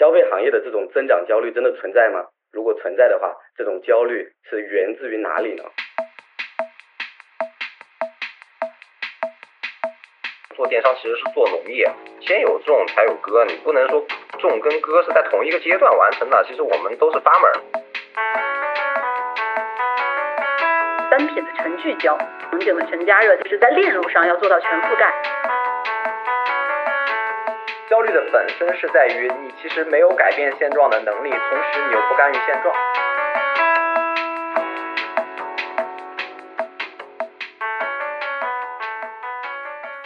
消费行业的这种增长焦虑真的存在吗？如果存在的话，这种焦虑是源自于哪里呢？做电商其实是做农业，先有种才有割，你不能说种跟割是在同一个阶段完成的。其实我们都是 farmer。单品的全聚焦，场景的全加热，就是在链路上要做到全覆盖。焦虑的本身是在于你其实没有改变现状的能力，同时你又不甘于现状。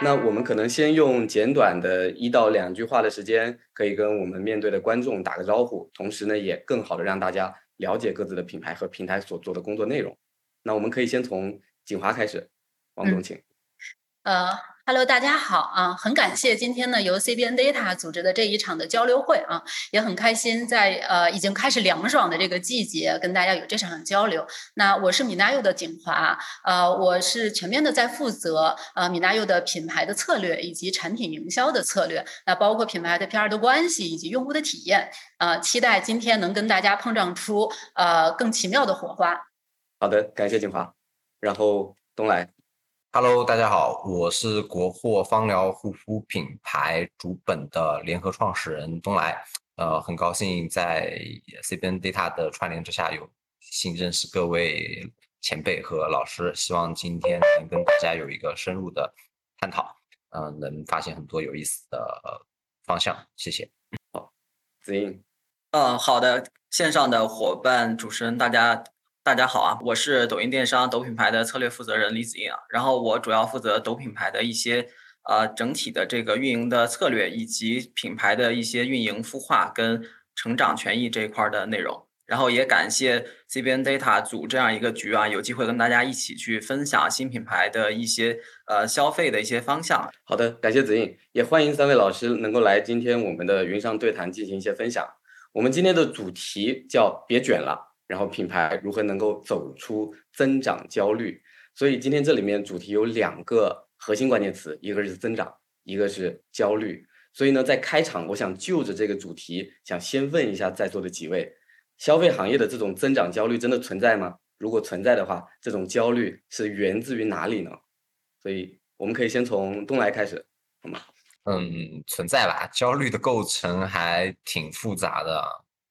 那我们可能先用简短的一到两句话的时间，可以跟我们面对的观众打个招呼，同时呢，也更好的让大家了解各自的品牌和平台所做的工作内容。那我们可以先从锦华开始，王总，请。呃。Hello，大家好啊！很感谢今天呢由 CBN Data 组织的这一场的交流会啊，也很开心在呃已经开始凉爽的这个季节跟大家有这场交流。那我是米娜柚的景华，呃，我是全面的在负责呃米娜柚的品牌的策略以及产品营销的策略，那包括品牌的 PR 的关系以及用户的体验，呃，期待今天能跟大家碰撞出呃更奇妙的火花。好的，感谢景华，然后东来。Hello，大家好，我是国货芳疗护肤品牌主本的联合创始人东来。呃，很高兴在 CBN Data 的串联之下，有幸认识各位前辈和老师。希望今天能跟大家有一个深入的探讨，嗯，能发现很多有意思的方向。谢谢。好，子英。嗯，好的，线上的伙伴、主持人，大家。大家好啊，我是抖音电商抖品牌的策略负责人李子英啊，然后我主要负责抖品牌的一些呃整体的这个运营的策略，以及品牌的一些运营孵化跟成长权益这一块的内容。然后也感谢 CBN Data 组这样一个局啊，有机会跟大家一起去分享新品牌的一些呃消费的一些方向。好的，感谢子英，也欢迎三位老师能够来今天我们的云上对谈进行一些分享。我们今天的主题叫别卷了。然后品牌如何能够走出增长焦虑？所以今天这里面主题有两个核心关键词，一个是增长，一个是焦虑。所以呢，在开场，我想就着这个主题，想先问一下在座的几位，消费行业的这种增长焦虑真的存在吗？如果存在的话，这种焦虑是源自于哪里呢？所以我们可以先从东来开始，好吗？嗯，存在吧。焦虑的构成还挺复杂的，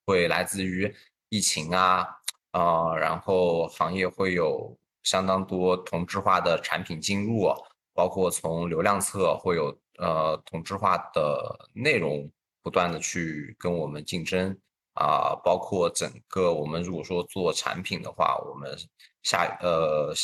会来自于。疫情啊，呃，然后行业会有相当多同质化的产品进入，包括从流量侧会有呃同质化的内容不断的去跟我们竞争啊，包括整个我们如果说做产品的话，我们下呃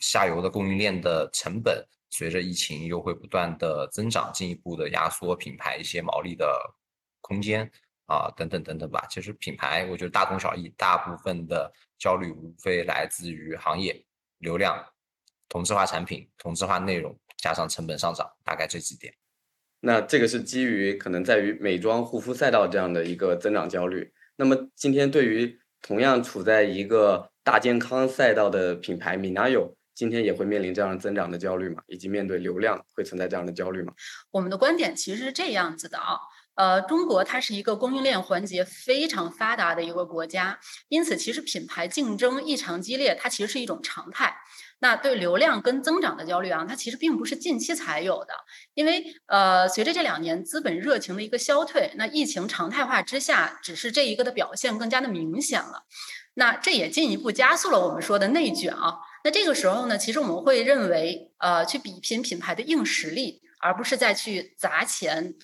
下游的供应链的成本随着疫情又会不断的增长，进一步的压缩品牌一些毛利的空间。啊，等等等等吧。其实品牌，我觉得大同小异，大部分的焦虑无非来自于行业流量、同质化产品、同质化内容，加上成本上涨，大概这几点。那这个是基于可能在于美妆护肤赛道这样的一个增长焦虑。那么今天对于同样处在一个大健康赛道的品牌米娜有，今天也会面临这样增长的焦虑吗？以及面对流量会存在这样的焦虑吗？我们的观点其实是这样子的啊。呃，中国它是一个供应链环节非常发达的一个国家，因此其实品牌竞争异常激烈，它其实是一种常态。那对流量跟增长的焦虑啊，它其实并不是近期才有的，因为呃，随着这两年资本热情的一个消退，那疫情常态化之下，只是这一个的表现更加的明显了。那这也进一步加速了我们说的内卷啊。那这个时候呢，其实我们会认为，呃，去比拼品牌的硬实力，而不是再去砸钱。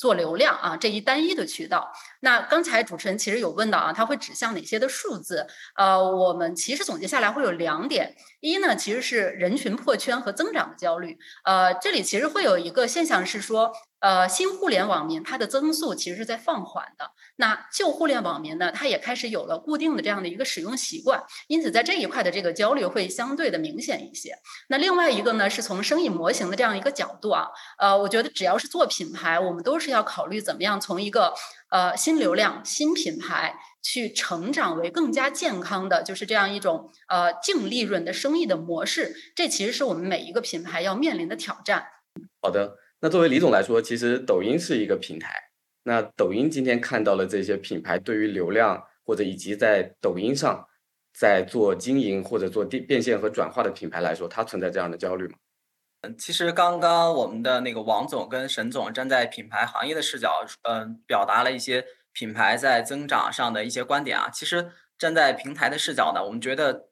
做流量啊，这一单一的渠道。那刚才主持人其实有问到啊，它会指向哪些的数字？呃，我们其实总结下来会有两点。一呢，其实是人群破圈和增长的焦虑。呃，这里其实会有一个现象是说。呃，新互联网民它的增速其实是在放缓的。那旧互联网民呢，它也开始有了固定的这样的一个使用习惯，因此在这一块的这个焦虑会相对的明显一些。那另外一个呢，是从生意模型的这样一个角度啊，呃，我觉得只要是做品牌，我们都是要考虑怎么样从一个呃新流量、新品牌去成长为更加健康的，就是这样一种呃净利润的生意的模式。这其实是我们每一个品牌要面临的挑战。好的。那作为李总来说，其实抖音是一个平台。那抖音今天看到了这些品牌对于流量或者以及在抖音上在做经营或者做变变现和转化的品牌来说，它存在这样的焦虑吗？嗯其实刚刚我们的那个王总跟沈总站在品牌行业的视角，嗯，表达了一些品牌在增长上的一些观点啊。其实站在平台的视角呢，我们觉得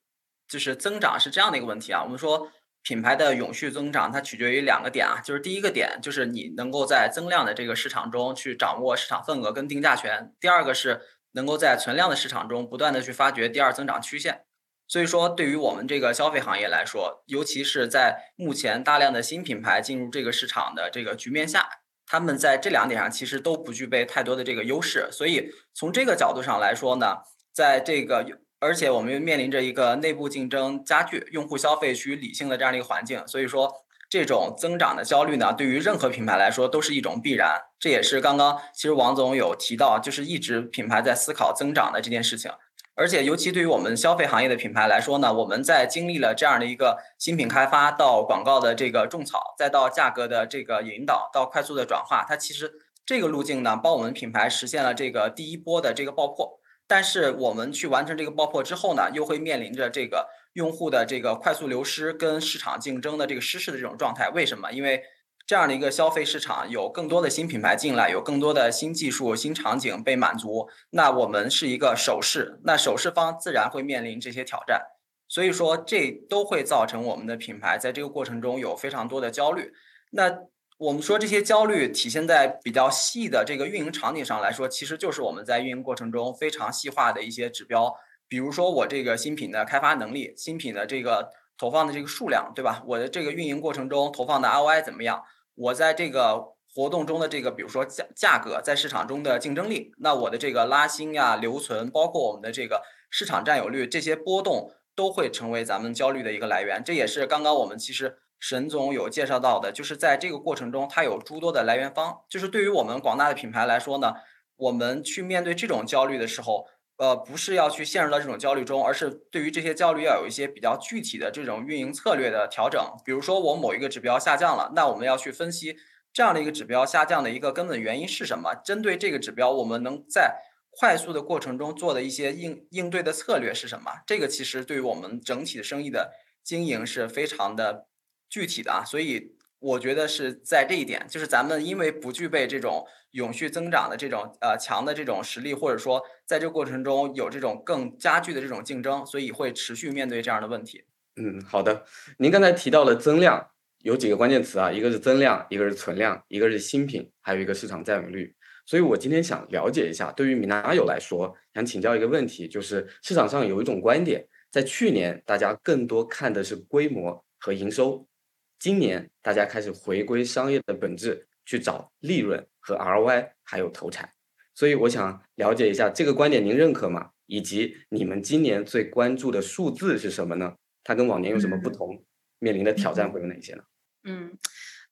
就是增长是这样的一个问题啊。我们说品牌的永续增长，它取决于两个点啊，就是第一个点就是你能够在增量的这个市场中去掌握市场份额跟定价权，第二个是能够在存量的市场中不断的去发掘第二增长曲线。所以说，对于我们这个消费行业来说，尤其是在目前大量的新品牌进入这个市场的这个局面下，他们在这两点上其实都不具备太多的这个优势。所以从这个角度上来说呢，在这个而且我们又面临着一个内部竞争加剧、用户消费趋于理性的这样的一个环境，所以说这种增长的焦虑呢，对于任何品牌来说都是一种必然。这也是刚刚其实王总有提到，就是一直品牌在思考增长的这件事情。而且，尤其对于我们消费行业的品牌来说呢，我们在经历了这样的一个新品开发到广告的这个种草，再到价格的这个引导，到快速的转化，它其实这个路径呢，帮我们品牌实现了这个第一波的这个爆破。但是我们去完成这个爆破之后呢，又会面临着这个用户的这个快速流失跟市场竞争的这个失势的这种状态。为什么？因为这样的一个消费市场有更多的新品牌进来，有更多的新技术、新场景被满足，那我们是一个首饰，那首饰方自然会面临这些挑战，所以说这都会造成我们的品牌在这个过程中有非常多的焦虑。那我们说这些焦虑体现在比较细的这个运营场景上来说，其实就是我们在运营过程中非常细化的一些指标，比如说我这个新品的开发能力、新品的这个投放的这个数量，对吧？我的这个运营过程中投放的 ROI 怎么样？我在这个活动中的这个，比如说价价格在市场中的竞争力，那我的这个拉新呀、留存，包括我们的这个市场占有率，这些波动都会成为咱们焦虑的一个来源。这也是刚刚我们其实沈总有介绍到的，就是在这个过程中，它有诸多的来源方。就是对于我们广大的品牌来说呢，我们去面对这种焦虑的时候，呃，不是要去陷入到这种焦虑中，而是对于这些焦虑要有一些比较具体的这种运营策略的调整。比如说，我某一个指标下降了，那我们要去分析这样的一个指标下降的一个根本原因是什么？针对这个指标，我们能在快速的过程中做的一些应应对的策略是什么？这个其实对于我们整体的生意的经营是非常的具体的啊。所以我觉得是在这一点，就是咱们因为不具备这种。永续增长的这种呃强的这种实力，或者说在这个过程中有这种更加剧的这种竞争，所以会持续面对这样的问题。嗯，好的。您刚才提到了增量，有几个关键词啊，一个是增量，一个是存量，一个是新品，还有一个市场占有率。所以我今天想了解一下，对于米纳友来说，想请教一个问题，就是市场上有一种观点，在去年大家更多看的是规模和营收，今年大家开始回归商业的本质，去找利润。和 ROI 还有投产，所以我想了解一下这个观点，您认可吗？以及你们今年最关注的数字是什么呢？它跟往年有什么不同？面临的挑战会有哪些呢？嗯。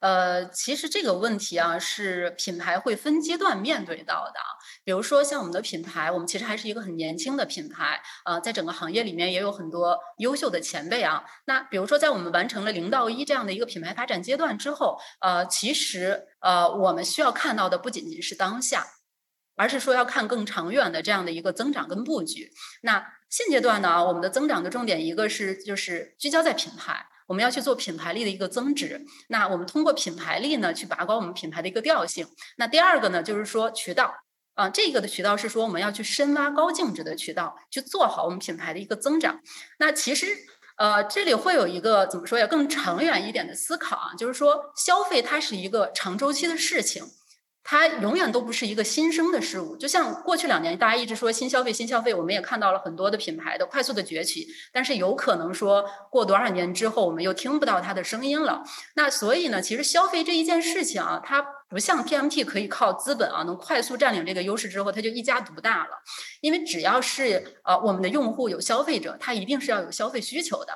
呃，其实这个问题啊，是品牌会分阶段面对到的。比如说，像我们的品牌，我们其实还是一个很年轻的品牌，呃，在整个行业里面也有很多优秀的前辈啊。那比如说，在我们完成了零到一这样的一个品牌发展阶段之后，呃，其实呃，我们需要看到的不仅仅是当下，而是说要看更长远的这样的一个增长跟布局。那现阶段呢，我们的增长的重点一个是就是聚焦在品牌。我们要去做品牌力的一个增值，那我们通过品牌力呢，去拔高我们品牌的一个调性。那第二个呢，就是说渠道啊，这个的渠道是说我们要去深挖高净值的渠道，去做好我们品牌的一个增长。那其实呃，这里会有一个怎么说呀，更长远一点的思考啊，就是说消费它是一个长周期的事情。它永远都不是一个新生的事物，就像过去两年大家一直说新消费、新消费，我们也看到了很多的品牌的快速的崛起，但是有可能说过多少年之后，我们又听不到它的声音了。那所以呢，其实消费这一件事情啊，它不像 TMT 可以靠资本啊能快速占领这个优势之后，它就一家独大了。因为只要是呃我们的用户有消费者，他一定是要有消费需求的。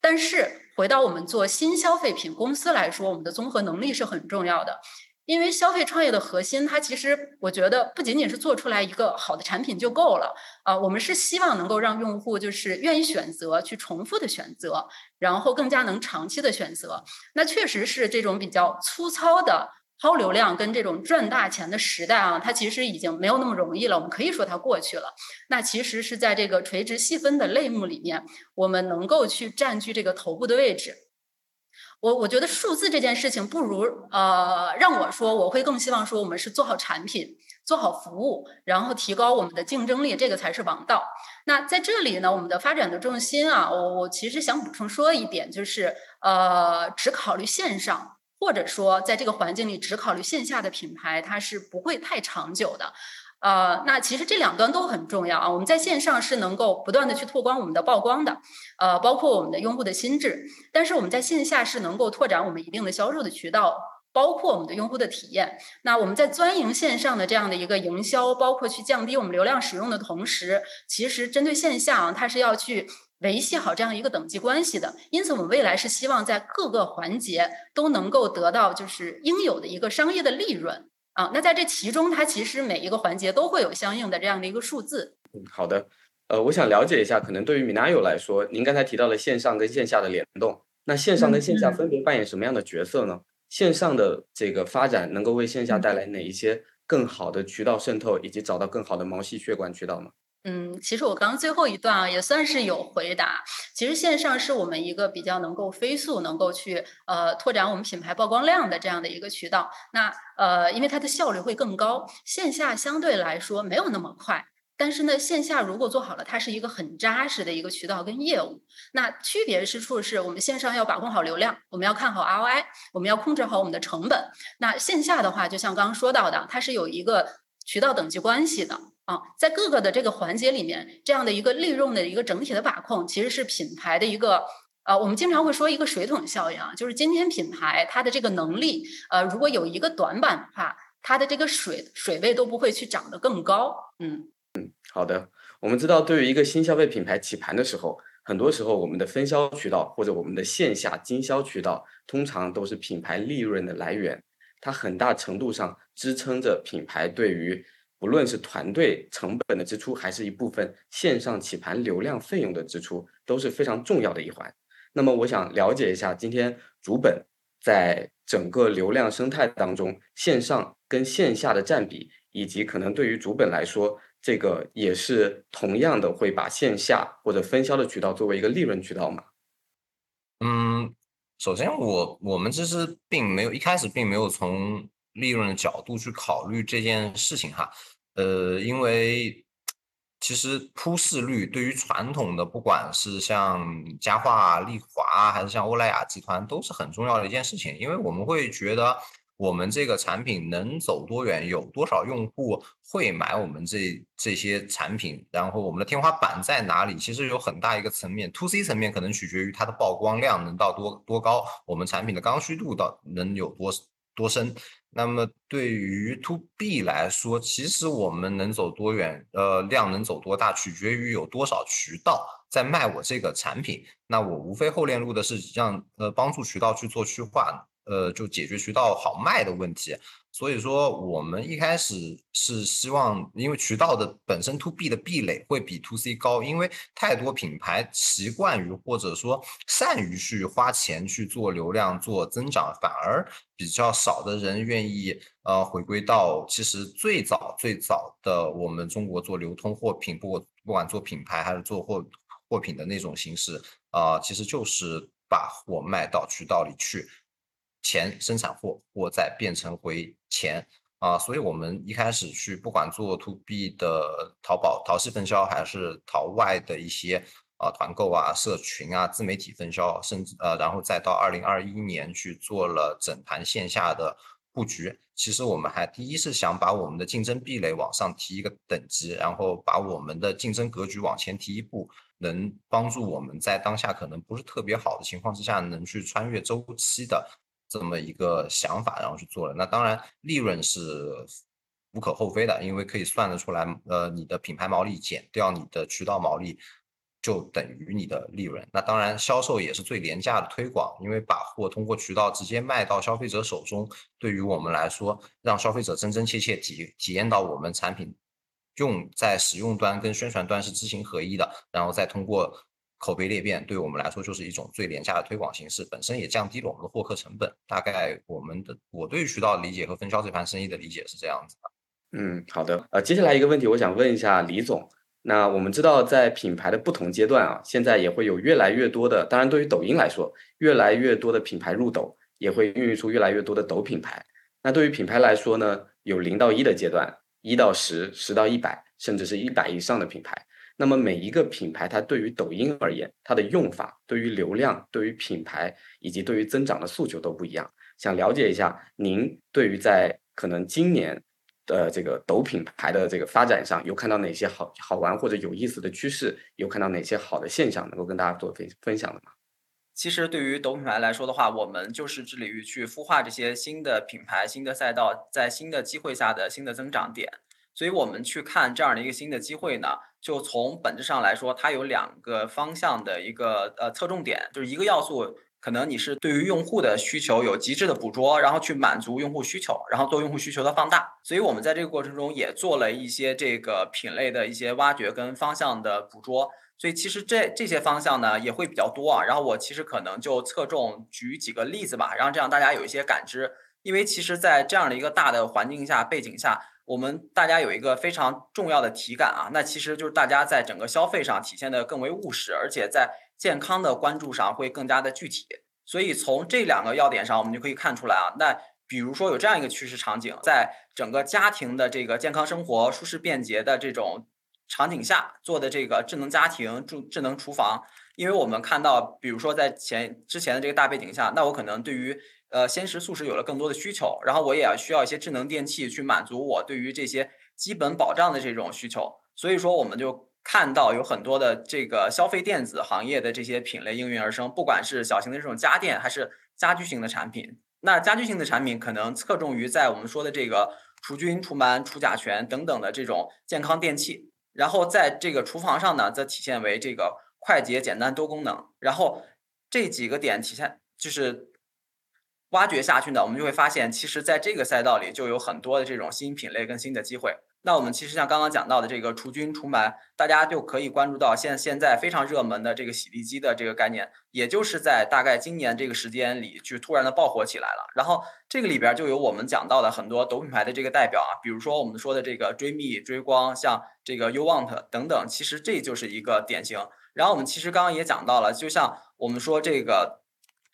但是回到我们做新消费品公司来说，我们的综合能力是很重要的。因为消费创业的核心，它其实我觉得不仅仅是做出来一个好的产品就够了啊，我们是希望能够让用户就是愿意选择去重复的选择，然后更加能长期的选择。那确实是这种比较粗糙的薅流量跟这种赚大钱的时代啊，它其实已经没有那么容易了。我们可以说它过去了。那其实是在这个垂直细分的类目里面，我们能够去占据这个头部的位置。我我觉得数字这件事情，不如呃让我说，我会更希望说我们是做好产品。做好服务，然后提高我们的竞争力，这个才是王道。那在这里呢，我们的发展的重心啊，我我其实想补充说一点，就是呃，只考虑线上，或者说在这个环境里只考虑线下的品牌，它是不会太长久的。呃，那其实这两端都很重要啊。我们在线上是能够不断的去拓宽我们的曝光的，呃，包括我们的用户的心智，但是我们在线下是能够拓展我们一定的销售的渠道。包括我们的用户的体验，那我们在钻营线上的这样的一个营销，包括去降低我们流量使用的同时，其实针对线下啊，它是要去维系好这样一个等级关系的。因此，我们未来是希望在各个环节都能够得到就是应有的一个商业的利润啊。那在这其中，它其实每一个环节都会有相应的这样的一个数字。嗯，好的。呃，我想了解一下，可能对于米 n 友来说，您刚才提到了线上跟线下的联动，那线上跟线下分别扮演什么样的角色呢？线上的这个发展能够为线下带来哪一些更好的渠道渗透，以及找到更好的毛细血管渠道呢？嗯，其实我刚刚最后一段啊，也算是有回答。其实线上是我们一个比较能够飞速、能够去呃拓展我们品牌曝光量的这样的一个渠道。那呃，因为它的效率会更高，线下相对来说没有那么快。但是呢，线下如果做好了，它是一个很扎实的一个渠道跟业务。那区别之处是我们线上要把控好流量，我们要看好 ROI，我们要控制好我们的成本。那线下的话，就像刚刚说到的，它是有一个渠道等级关系的啊，在各个的这个环节里面，这样的一个利润的一个整体的把控，其实是品牌的一个呃，我们经常会说一个水桶效应啊，就是今天品牌它的这个能力呃，如果有一个短板的话，它的这个水水位都不会去涨得更高，嗯。好的，我们知道，对于一个新消费品牌起盘的时候，很多时候我们的分销渠道或者我们的线下经销渠道，通常都是品牌利润的来源。它很大程度上支撑着品牌对于不论是团队成本的支出，还是一部分线上起盘流量费用的支出，都是非常重要的一环。那么，我想了解一下，今天主本在整个流量生态当中，线上跟线下的占比，以及可能对于主本来说。这个也是同样的，会把线下或者分销的渠道作为一个利润渠道吗？嗯，首先我我们其实并没有一开始并没有从利润的角度去考虑这件事情哈，呃，因为其实铺市率对于传统的不管是像佳话、丽华还是像欧莱雅集团都是很重要的一件事情，因为我们会觉得。我们这个产品能走多远？有多少用户会买我们这这些产品？然后我们的天花板在哪里？其实有很大一个层面，to C 层面可能取决于它的曝光量能到多多高，我们产品的刚需度到能有多多深。那么对于 to B 来说，其实我们能走多远，呃，量能走多大，取决于有多少渠道在卖我这个产品。那我无非后链路的是让呃帮助渠道去做去化。呃，就解决渠道好卖的问题，所以说我们一开始是希望，因为渠道的本身 to B 的壁垒会比 to C 高，因为太多品牌习惯于或者说善于去花钱去做流量做增长，反而比较少的人愿意呃回归到其实最早最早的我们中国做流通货品，不管不管做品牌还是做货货品的那种形式啊，其实就是把货卖到渠道里去。钱生产货，货再变成回钱啊！所以我们一开始去不管做 to B 的淘宝淘系分销，还是淘外的一些啊团购啊、社群啊、自媒体分销，甚至呃，然后再到二零二一年去做了整盘线下的布局。其实我们还第一是想把我们的竞争壁垒往上提一个等级，然后把我们的竞争格局往前提一步，能帮助我们在当下可能不是特别好的情况之下，能去穿越周期的。这么一个想法，然后去做了。那当然，利润是无可厚非的，因为可以算得出来。呃，你的品牌毛利减掉你的渠道毛利，就等于你的利润。那当然，销售也是最廉价的推广，因为把货通过渠道直接卖到消费者手中，对于我们来说，让消费者真真切切体体验到我们产品用在使用端跟宣传端是知行合一的，然后再通过。口碑裂变，对我们来说就是一种最廉价的推广形式，本身也降低了我们的获客成本。大概我们的我对渠道理解和分销这盘生意的理解是这样子的。嗯，好的。呃，接下来一个问题，我想问一下李总。那我们知道，在品牌的不同阶段啊，现在也会有越来越多的，当然对于抖音来说，越来越多的品牌入抖，也会孕育出越来越多的抖品牌。那对于品牌来说呢，有零到一的阶段，一到十，十到一百，甚至是一百以上的品牌。那么每一个品牌，它对于抖音而言，它的用法、对于流量、对于品牌以及对于增长的诉求都不一样。想了解一下，您对于在可能今年。的这个抖品牌的这个发展上，有看到哪些好好玩或者有意思的趋势？有看到哪些好的现象能够跟大家做分分享的吗？其实对于抖品牌来说的话，我们就是致力于去孵化这些新的品牌、新的赛道，在新的机会下的新的增长点。所以我们去看这样的一个新的机会呢，就从本质上来说，它有两个方向的一个呃侧重点，就是一个要素。可能你是对于用户的需求有极致的捕捉，然后去满足用户需求，然后做用户需求的放大。所以我们在这个过程中也做了一些这个品类的一些挖掘跟方向的捕捉。所以其实这这些方向呢也会比较多啊。然后我其实可能就侧重举几个例子吧，然后这样大家有一些感知。因为其实，在这样的一个大的环境下背景下，我们大家有一个非常重要的体感啊，那其实就是大家在整个消费上体现的更为务实，而且在。健康的关注上会更加的具体，所以从这两个要点上，我们就可以看出来啊。那比如说有这样一个趋势场景，在整个家庭的这个健康生活、舒适便捷的这种场景下做的这个智能家庭、智智能厨房，因为我们看到，比如说在前之前的这个大背景下，那我可能对于呃鲜食素食有了更多的需求，然后我也要需要一些智能电器去满足我对于这些基本保障的这种需求，所以说我们就。看到有很多的这个消费电子行业的这些品类应运而生，不管是小型的这种家电，还是家居型的产品。那家居型的产品可能侧重于在我们说的这个除菌、除螨、除甲醛等等的这种健康电器。然后在这个厨房上呢，则体现为这个快捷、简单、多功能。然后这几个点体现就是挖掘下去呢，我们就会发现，其实在这个赛道里就有很多的这种新品类跟新的机会。那我们其实像刚刚讲到的这个除菌除螨，大家就可以关注到现现在非常热门的这个洗地机的这个概念，也就是在大概今年这个时间里，就突然的爆火起来了。然后这个里边就有我们讲到的很多抖品牌的这个代表啊，比如说我们说的这个追觅追光，像这个 You Want 等等，其实这就是一个典型。然后我们其实刚刚也讲到了，就像我们说这个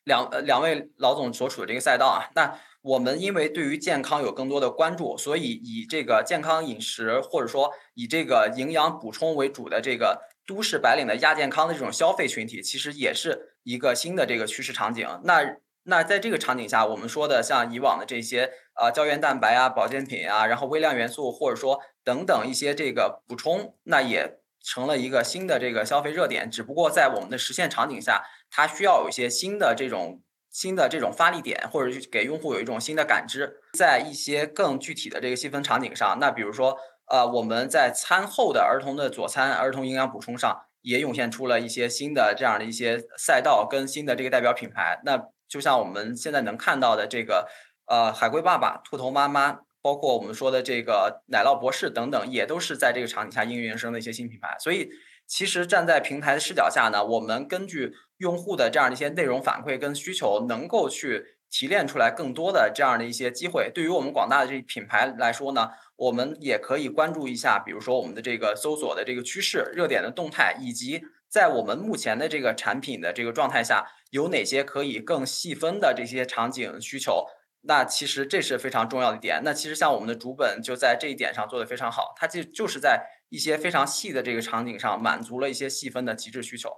两呃两位老总所处的这个赛道啊，那。我们因为对于健康有更多的关注，所以以这个健康饮食或者说以这个营养补充为主的这个都市白领的亚健康的这种消费群体，其实也是一个新的这个趋势场景。那那在这个场景下，我们说的像以往的这些啊胶原蛋白啊、保健品啊，然后微量元素或者说等等一些这个补充，那也成了一个新的这个消费热点。只不过在我们的实现场景下，它需要有一些新的这种。新的这种发力点，或者给用户有一种新的感知，在一些更具体的这个细分场景上，那比如说，呃，我们在餐后的儿童的佐餐、儿童营养补充上，也涌现出了一些新的这样的一些赛道跟新的这个代表品牌。那就像我们现在能看到的这个，呃，海龟爸爸、兔头妈妈，包括我们说的这个奶酪博士等等，也都是在这个场景下应运而生的一些新品牌。所以。其实站在平台的视角下呢，我们根据用户的这样的一些内容反馈跟需求，能够去提炼出来更多的这样的一些机会。对于我们广大的这品牌来说呢，我们也可以关注一下，比如说我们的这个搜索的这个趋势、热点的动态，以及在我们目前的这个产品的这个状态下，有哪些可以更细分的这些场景需求。那其实这是非常重要的点。那其实像我们的主本就在这一点上做得非常好，它就就是在。一些非常细的这个场景上，满足了一些细分的极致需求。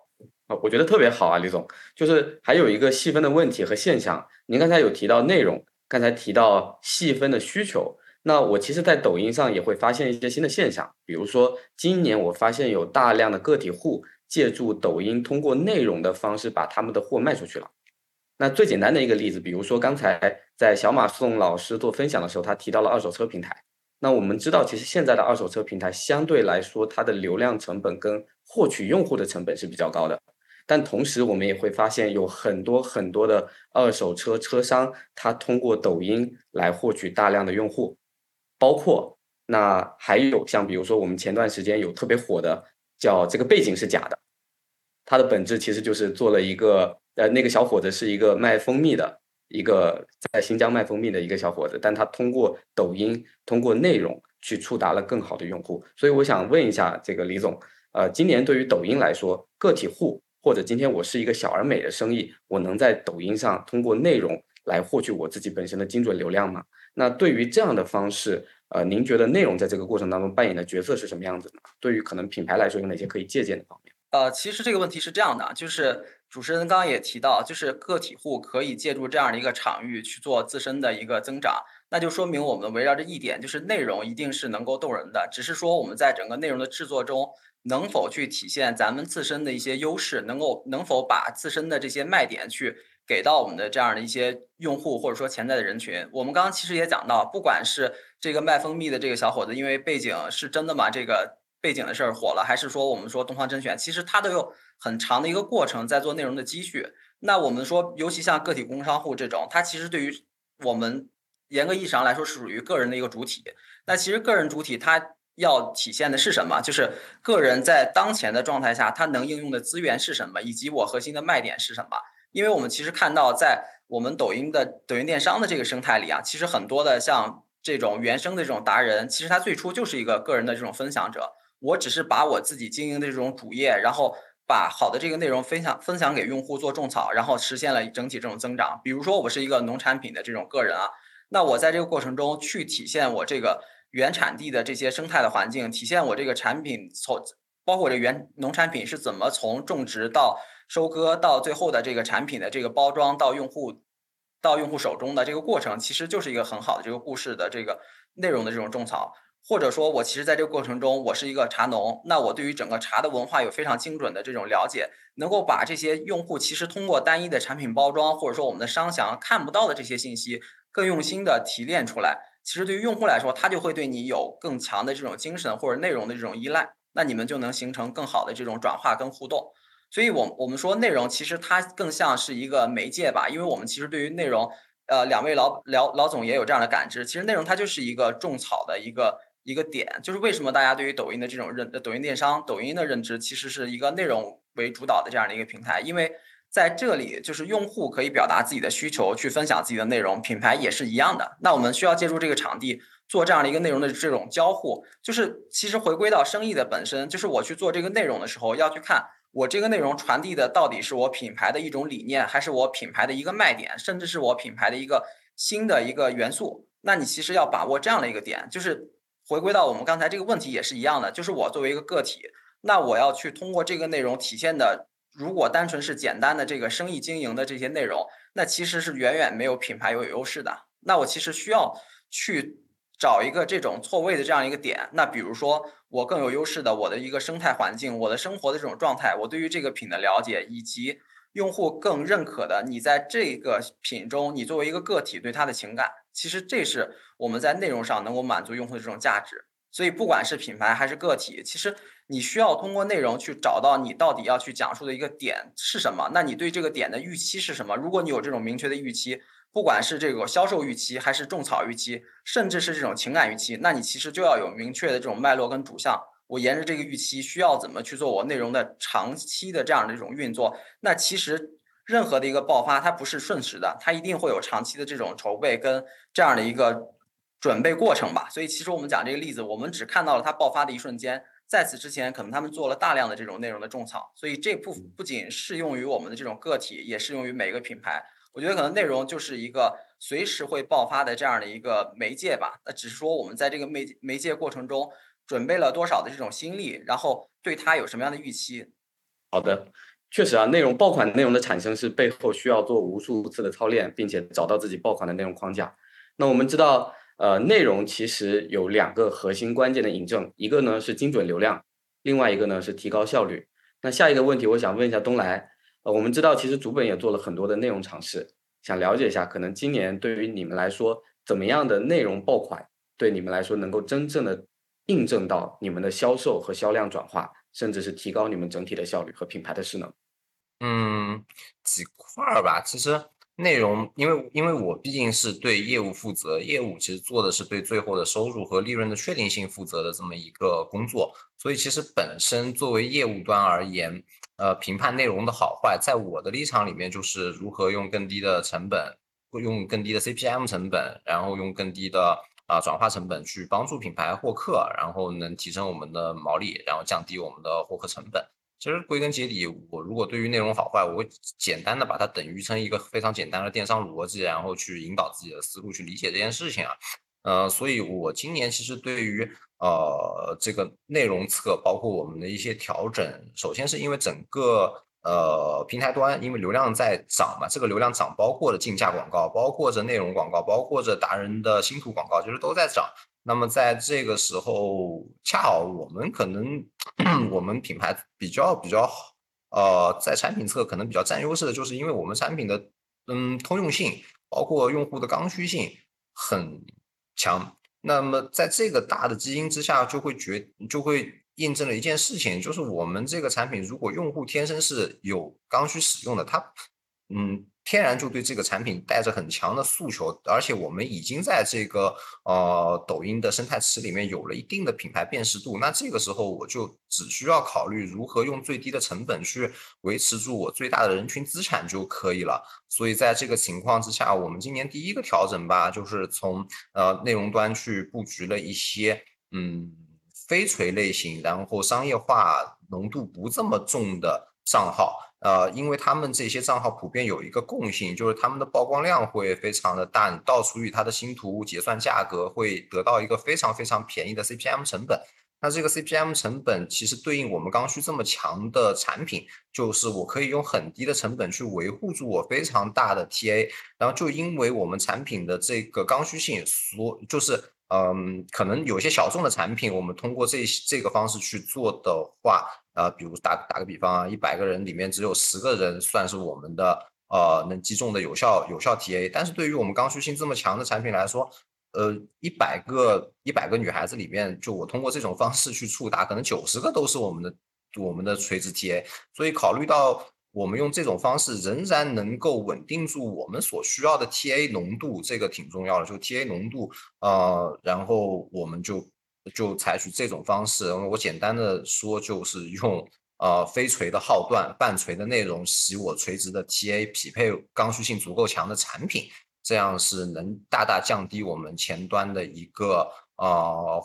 啊，我觉得特别好啊，李总。就是还有一个细分的问题和现象，您刚才有提到内容，刚才提到细分的需求。那我其实，在抖音上也会发现一些新的现象，比如说今年我发现有大量的个体户借助抖音，通过内容的方式把他们的货卖出去了。那最简单的一个例子，比如说刚才在小马宋老师做分享的时候，他提到了二手车平台。那我们知道，其实现在的二手车平台相对来说，它的流量成本跟获取用户的成本是比较高的。但同时，我们也会发现有很多很多的二手车车商，他通过抖音来获取大量的用户。包括那还有像比如说，我们前段时间有特别火的叫这个背景是假的，它的本质其实就是做了一个，呃，那个小伙子是一个卖蜂蜜的，一个在新疆卖蜂蜜的一个小伙子，但他通过抖音，通过内容去触达了更好的用户。所以我想问一下这个李总，呃，今年对于抖音来说，个体户或者今天我是一个小而美的生意，我能在抖音上通过内容来获取我自己本身的精准流量吗？那对于这样的方式，呃，您觉得内容在这个过程当中扮演的角色是什么样子呢？对于可能品牌来说，有哪些可以借鉴的方面？呃，其实这个问题是这样的，就是主持人刚刚也提到，就是个体户可以借助这样的一个场域去做自身的一个增长，那就说明我们围绕着一点，就是内容一定是能够动人的，只是说我们在整个内容的制作中能否去体现咱们自身的一些优势，能够能否把自身的这些卖点去给到我们的这样的一些用户或者说潜在的人群。我们刚刚其实也讲到，不管是这个卖蜂蜜的这个小伙子，因为背景是真的吗？这个。背景的事儿火了，还是说我们说东方甄选，其实它都有很长的一个过程在做内容的积蓄。那我们说，尤其像个体工商户这种，它其实对于我们严格意义上来说是属于个人的一个主体。那其实个人主体它要体现的是什么？就是个人在当前的状态下，它能应用的资源是什么，以及我核心的卖点是什么？因为我们其实看到，在我们抖音的抖音电商的这个生态里啊，其实很多的像这种原生的这种达人，其实他最初就是一个个人的这种分享者。我只是把我自己经营的这种主业，然后把好的这个内容分享分享给用户做种草，然后实现了整体这种增长。比如说我是一个农产品的这种个人啊，那我在这个过程中去体现我这个原产地的这些生态的环境，体现我这个产品从包括我这原农产品是怎么从种植到收割到最后的这个产品的这个包装到用户到用户手中的这个过程，其实就是一个很好的这个故事的这个内容的这种种草。或者说，我其实在这个过程中，我是一个茶农，那我对于整个茶的文化有非常精准的这种了解，能够把这些用户其实通过单一的产品包装，或者说我们的商详看不到的这些信息，更用心的提炼出来。其实对于用户来说，他就会对你有更强的这种精神或者内容的这种依赖，那你们就能形成更好的这种转化跟互动。所以，我我们说内容其实它更像是一个媒介吧，因为我们其实对于内容，呃，两位老老老总也有这样的感知，其实内容它就是一个种草的一个。一个点就是为什么大家对于抖音的这种认，抖音电商、抖音的认知其实是一个内容为主导的这样的一个平台，因为在这里就是用户可以表达自己的需求，去分享自己的内容，品牌也是一样的。那我们需要借助这个场地做这样的一个内容的这种交互，就是其实回归到生意的本身，就是我去做这个内容的时候，要去看我这个内容传递的到底是我品牌的一种理念，还是我品牌的一个卖点，甚至是我品牌的一个新的一个元素。那你其实要把握这样的一个点，就是。回归到我们刚才这个问题也是一样的，就是我作为一个个体，那我要去通过这个内容体现的，如果单纯是简单的这个生意经营的这些内容，那其实是远远没有品牌有优势的。那我其实需要去找一个这种错位的这样一个点。那比如说我更有优势的我的一个生态环境，我的生活的这种状态，我对于这个品的了解，以及用户更认可的你在这个品中，你作为一个个体对它的情感。其实这是我们在内容上能够满足用户的这种价值，所以不管是品牌还是个体，其实你需要通过内容去找到你到底要去讲述的一个点是什么。那你对这个点的预期是什么？如果你有这种明确的预期，不管是这个销售预期，还是种草预期，甚至是这种情感预期，那你其实就要有明确的这种脉络跟主项。我沿着这个预期需要怎么去做我内容的长期的这样的一种运作？那其实。任何的一个爆发，它不是瞬时的，它一定会有长期的这种筹备跟这样的一个准备过程吧。所以，其实我们讲这个例子，我们只看到了它爆发的一瞬间，在此之前，可能他们做了大量的这种内容的种草。所以，这不不仅适用于我们的这种个体，也适用于每个品牌。我觉得可能内容就是一个随时会爆发的这样的一个媒介吧。那只是说我们在这个媒媒介过程中准备了多少的这种心力，然后对它有什么样的预期。好的。确实啊，内容爆款内容的产生是背后需要做无数次的操练，并且找到自己爆款的内容框架。那我们知道，呃，内容其实有两个核心关键的引证，一个呢是精准流量，另外一个呢是提高效率。那下一个问题，我想问一下东来，呃，我们知道其实主本也做了很多的内容尝试，想了解一下，可能今年对于你们来说，怎么样的内容爆款对你们来说能够真正的印证到你们的销售和销量转化？甚至是提高你们整体的效率和品牌的势能。嗯，几块儿吧。其实内容，因为因为我毕竟是对业务负责，业务其实做的是对最后的收入和利润的确定性负责的这么一个工作，所以其实本身作为业务端而言，呃，评判内容的好坏，在我的立场里面就是如何用更低的成本，用更低的 CPM 成本，然后用更低的啊转化成本去帮助品牌获客，然后能提升我们的毛利，然后降低我们的获客成本。其实归根结底，我如果对于内容好坏，我会简单的把它等于成一个非常简单的电商逻辑，然后去引导自己的思路去理解这件事情啊。呃，所以我今年其实对于呃这个内容侧，包括我们的一些调整，首先是因为整个呃平台端因为流量在涨嘛，这个流量涨包括着竞价广告，包括着内容广告，包括着达人的新图广告，其实都在涨。那么在这个时候，恰好我们可能我们品牌比较比较好，呃，在产品侧可能比较占优势的，就是因为我们产品的嗯通用性，包括用户的刚需性很强。那么在这个大的基因之下，就会觉就会印证了一件事情，就是我们这个产品如果用户天生是有刚需使用的，他嗯。天然就对这个产品带着很强的诉求，而且我们已经在这个呃抖音的生态池里面有了一定的品牌辨识度。那这个时候我就只需要考虑如何用最低的成本去维持住我最大的人群资产就可以了。所以在这个情况之下，我们今年第一个调整吧，就是从呃内容端去布局了一些嗯非垂类型，然后商业化浓度不这么重的账号。呃，因为他们这些账号普遍有一个共性，就是他们的曝光量会非常的大，你倒除以它的新图结算价格，会得到一个非常非常便宜的 CPM 成本。那这个 CPM 成本其实对应我们刚需这么强的产品，就是我可以用很低的成本去维护住我非常大的 TA。然后就因为我们产品的这个刚需性，所就是嗯，可能有些小众的产品，我们通过这这个方式去做的话。呃，比如打打个比方啊，一百个人里面只有十个人算是我们的呃能击中的有效有效 TA，但是对于我们刚需性这么强的产品来说，呃，一百个一百个女孩子里面，就我通过这种方式去触达，可能九十个都是我们的我们的垂直 TA，所以考虑到我们用这种方式仍然能够稳定住我们所需要的 TA 浓度，这个挺重要的，就 TA 浓度，呃，然后我们就。就采取这种方式，我简单的说，就是用呃非垂的号段、半垂的内容洗我垂直的 TA，匹配刚需性足够强的产品，这样是能大大降低我们前端的一个呃。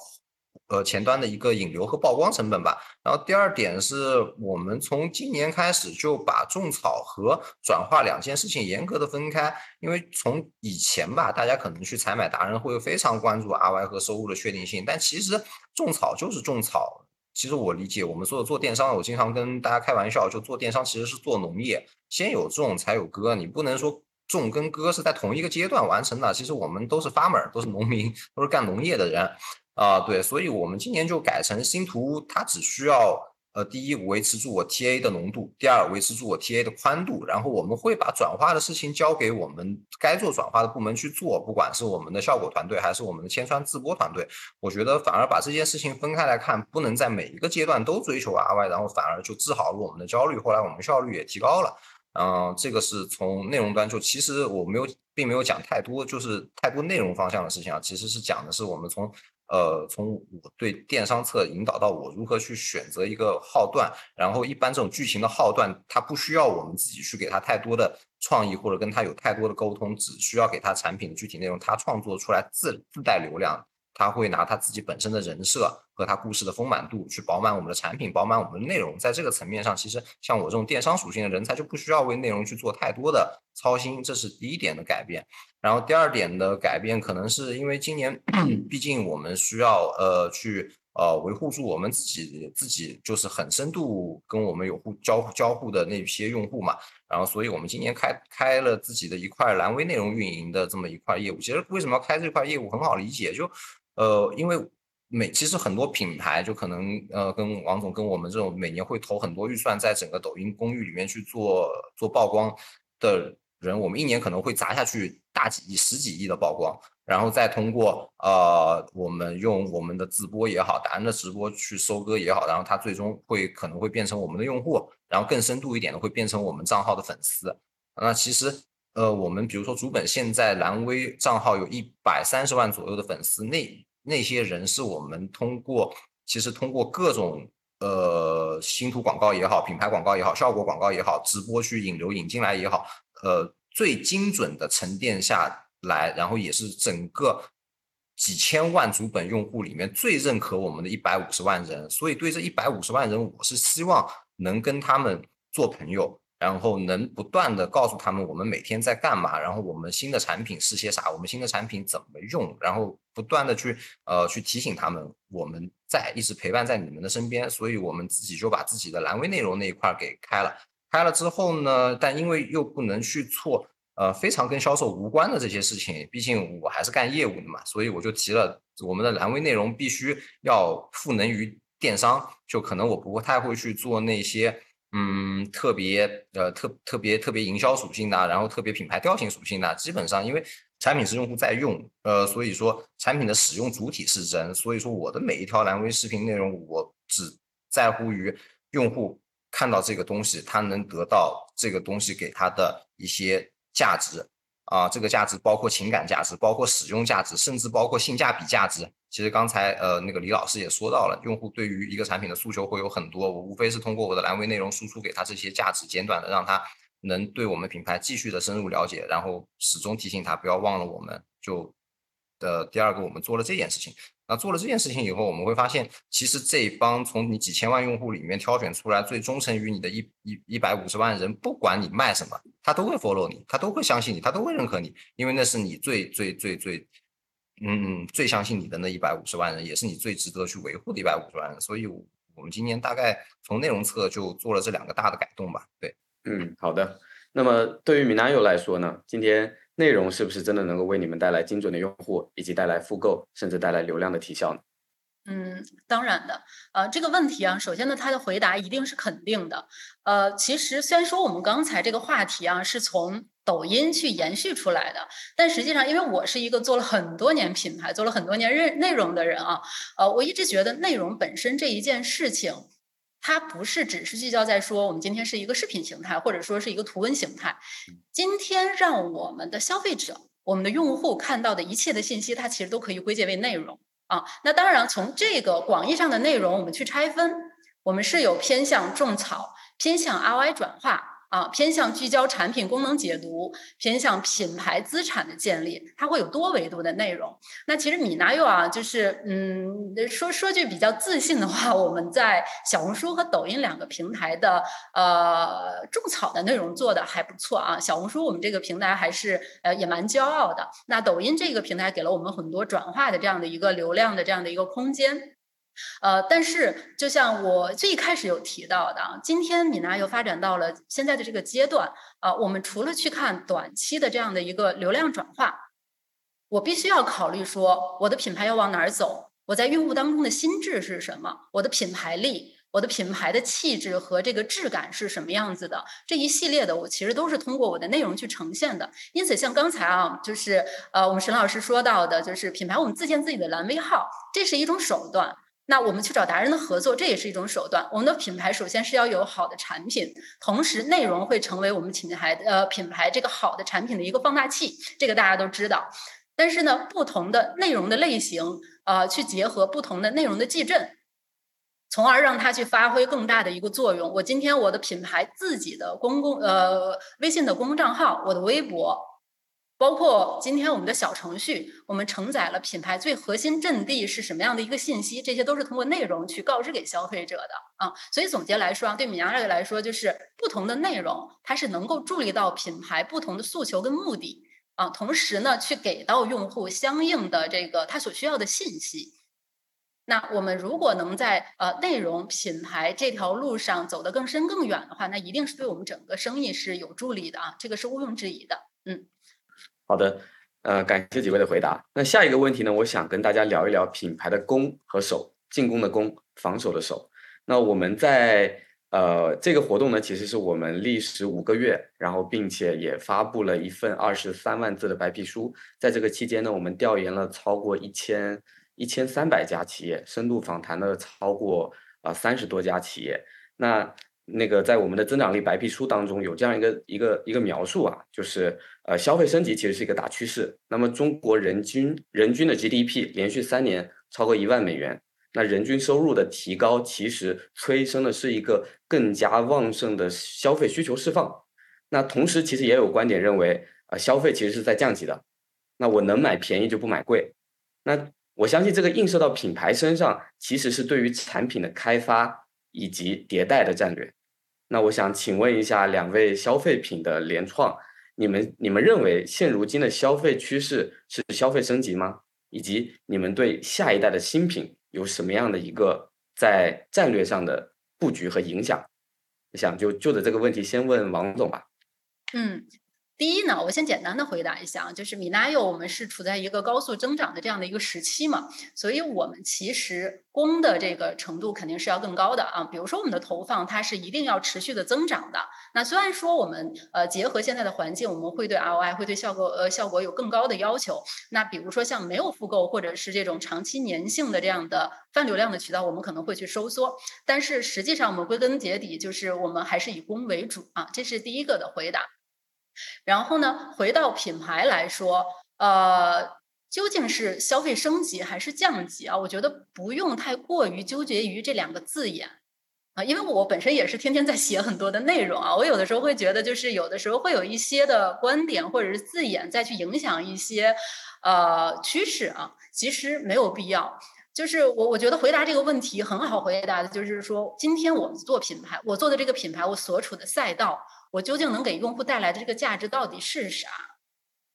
呃，前端的一个引流和曝光成本吧。然后第二点是我们从今年开始就把种草和转化两件事情严格的分开，因为从以前吧，大家可能去采买达人会非常关注 RY 和收入的确定性，但其实种草就是种草。其实我理解，我们做做电商，我经常跟大家开玩笑，就做电商其实是做农业，先有种才有割，你不能说种跟割是在同一个阶段完成的。其实我们都是 farmer，都是农民，都是干农业的人。啊，对，所以我们今年就改成新图，它只需要呃，第一维持住我 TA 的浓度，第二维持住我 TA 的宽度，然后我们会把转化的事情交给我们该做转化的部门去做，不管是我们的效果团队还是我们的千川自播团队，我觉得反而把这件事情分开来看，不能在每一个阶段都追求 RY，然后反而就治好了我们的焦虑，后来我们效率也提高了。嗯，这个是从内容端，就其实我没有，并没有讲太多，就是太多内容方向的事情啊，其实是讲的是我们从。呃，从我对电商策引导到我如何去选择一个号段，然后一般这种剧情的号段，它不需要我们自己去给它太多的创意或者跟它有太多的沟通，只需要给它产品的具体内容，它创作出来自自带流量。他会拿他自己本身的人设和他故事的丰满度去饱满我们的产品，饱满我们的内容。在这个层面上，其实像我这种电商属性的人才就不需要为内容去做太多的操心，这是第一点的改变。然后第二点的改变，可能是因为今年 毕竟我们需要呃去呃维护住我们自己自己就是很深度跟我们有互交交互的那些用户嘛。然后，所以我们今年开开了自己的一块蓝微内容运营的这么一块业务。其实为什么要开这块业务，很好理解，就。呃，因为每其实很多品牌就可能呃跟王总跟我们这种每年会投很多预算在整个抖音公寓里面去做做曝光的人，我们一年可能会砸下去大几亿、十几亿的曝光，然后再通过呃我们用我们的自播也好，达人的直播去收割也好，然后他最终会可能会变成我们的用户，然后更深度一点的会变成我们账号的粉丝。那其实。呃，我们比如说主本现在蓝微账号有一百三十万左右的粉丝，那那些人是我们通过其实通过各种呃星图广告也好，品牌广告也好，效果广告也好，直播去引流引进来也好，呃，最精准的沉淀下来，然后也是整个几千万主本用户里面最认可我们的一百五十万人，所以对这一百五十万人，我是希望能跟他们做朋友。然后能不断的告诉他们我们每天在干嘛，然后我们新的产品是些啥，我们新的产品怎么用，然后不断的去呃去提醒他们我们在一直陪伴在你们的身边，所以我们自己就把自己的蓝微内容那一块给开了，开了之后呢，但因为又不能去做呃非常跟销售无关的这些事情，毕竟我还是干业务的嘛，所以我就提了我们的蓝微内容必须要赋能于电商，就可能我不太会去做那些。嗯，特别呃特特别特别营销属性的，然后特别品牌调性属性的，基本上因为产品是用户在用，呃，所以说产品的使用主体是人，所以说我的每一条蓝微视频内容，我只在乎于用户看到这个东西，他能得到这个东西给他的一些价值。啊，这个价值包括情感价值，包括使用价值，甚至包括性价比价值。其实刚才呃那个李老师也说到了，用户对于一个产品的诉求会有很多，我无非是通过我的蓝微内容输出给他这些价值，简短的让他能对我们品牌继续的深入了解，然后始终提醒他不要忘了我们。就的第二个，我们做了这件事情。那做了这件事情以后，我们会发现，其实这一帮从你几千万用户里面挑选出来最忠诚于你的一一一百五十万人，不管你卖什么，他都会 follow 你，他都会相信你，他都会认可你，因为那是你最最最最，嗯嗯，最相信你的那一百五十万人，也是你最值得去维护的一百五十万人。所以，我们今年大概从内容侧就做了这两个大的改动吧。对，嗯，好的。那么对于米南友来说呢，今天。内容是不是真的能够为你们带来精准的用户，以及带来复购，甚至带来流量的提效呢？嗯，当然的。呃，这个问题啊，首先呢，他的回答一定是肯定的。呃，其实虽然说我们刚才这个话题啊是从抖音去延续出来的，但实际上，因为我是一个做了很多年品牌、做了很多年内内容的人啊，呃，我一直觉得内容本身这一件事情。它不是只是聚焦在说我们今天是一个视频形态，或者说是一个图文形态。今天让我们的消费者、我们的用户看到的一切的信息，它其实都可以归结为内容啊。那当然，从这个广义上的内容，我们去拆分，我们是有偏向种草、偏向 ROI 转化。啊，偏向聚焦产品功能解读，偏向品牌资产的建立，它会有多维度的内容。那其实米娜又啊，就是嗯，说说句比较自信的话，我们在小红书和抖音两个平台的呃种草的内容做的还不错啊。小红书我们这个平台还是呃也蛮骄傲的。那抖音这个平台给了我们很多转化的这样的一个流量的这样的一个空间。呃，但是就像我最开始有提到的，今天米娜又发展到了现在的这个阶段，啊，我们除了去看短期的这样的一个流量转化，我必须要考虑说，我的品牌要往哪儿走，我在用户当中的心智是什么，我的品牌力，我的品牌的气质和这个质感是什么样子的，这一系列的我其实都是通过我的内容去呈现的。因此，像刚才啊，就是呃，我们沈老师说到的，就是品牌我们自建自己的蓝 V 号，这是一种手段。那我们去找达人的合作，这也是一种手段。我们的品牌首先是要有好的产品，同时内容会成为我们品牌呃品牌这个好的产品的一个放大器，这个大家都知道。但是呢，不同的内容的类型，呃，去结合不同的内容的矩阵，从而让它去发挥更大的一个作用。我今天我的品牌自己的公共呃微信的公共账号，我的微博。包括今天我们的小程序，我们承载了品牌最核心阵地是什么样的一个信息，这些都是通过内容去告知给消费者的啊。所以总结来说啊，对米阳这个来说，就是不同的内容，它是能够助力到品牌不同的诉求跟目的啊，同时呢，去给到用户相应的这个他所需要的信息。那我们如果能在呃内容品牌这条路上走得更深更远的话，那一定是对我们整个生意是有助力的啊，这个是毋庸置疑的，嗯。好的，呃，感谢几位的回答。那下一个问题呢？我想跟大家聊一聊品牌的攻和守，进攻的攻，防守的守。那我们在呃这个活动呢，其实是我们历时五个月，然后并且也发布了一份二十三万字的白皮书。在这个期间呢，我们调研了超过一千一千三百家企业，深度访谈了超过啊三十多家企业。那那个在我们的增长力白皮书当中有这样一个一个一个描述啊，就是呃消费升级其实是一个大趋势。那么中国人均人均的 GDP 连续三年超过一万美元，那人均收入的提高其实催生的是一个更加旺盛的消费需求释放。那同时其实也有观点认为，呃消费其实是在降级的。那我能买便宜就不买贵。那我相信这个映射到品牌身上，其实是对于产品的开发以及迭代的战略。那我想请问一下两位消费品的联创，你们你们认为现如今的消费趋势是消费升级吗？以及你们对下一代的新品有什么样的一个在战略上的布局和影响？想就就着这个问题先问王总吧。嗯。第一呢，我先简单的回答一下，就是米纳柚我们是处在一个高速增长的这样的一个时期嘛，所以我们其实供的这个程度肯定是要更高的啊。比如说我们的投放，它是一定要持续的增长的。那虽然说我们呃结合现在的环境，我们会对 ROI 会对效果呃效果有更高的要求。那比如说像没有复购或者是这种长期粘性的这样的泛流量的渠道，我们可能会去收缩。但是实际上我们归根结底就是我们还是以供为主啊，这是第一个的回答。然后呢，回到品牌来说，呃，究竟是消费升级还是降级啊？我觉得不用太过于纠结于这两个字眼啊，因为我本身也是天天在写很多的内容啊，我有的时候会觉得，就是有的时候会有一些的观点或者是字眼再去影响一些呃趋势啊，其实没有必要。就是我我觉得回答这个问题很好回答的，就是说，今天我们做品牌，我做的这个品牌，我所处的赛道。我究竟能给用户带来的这个价值到底是啥？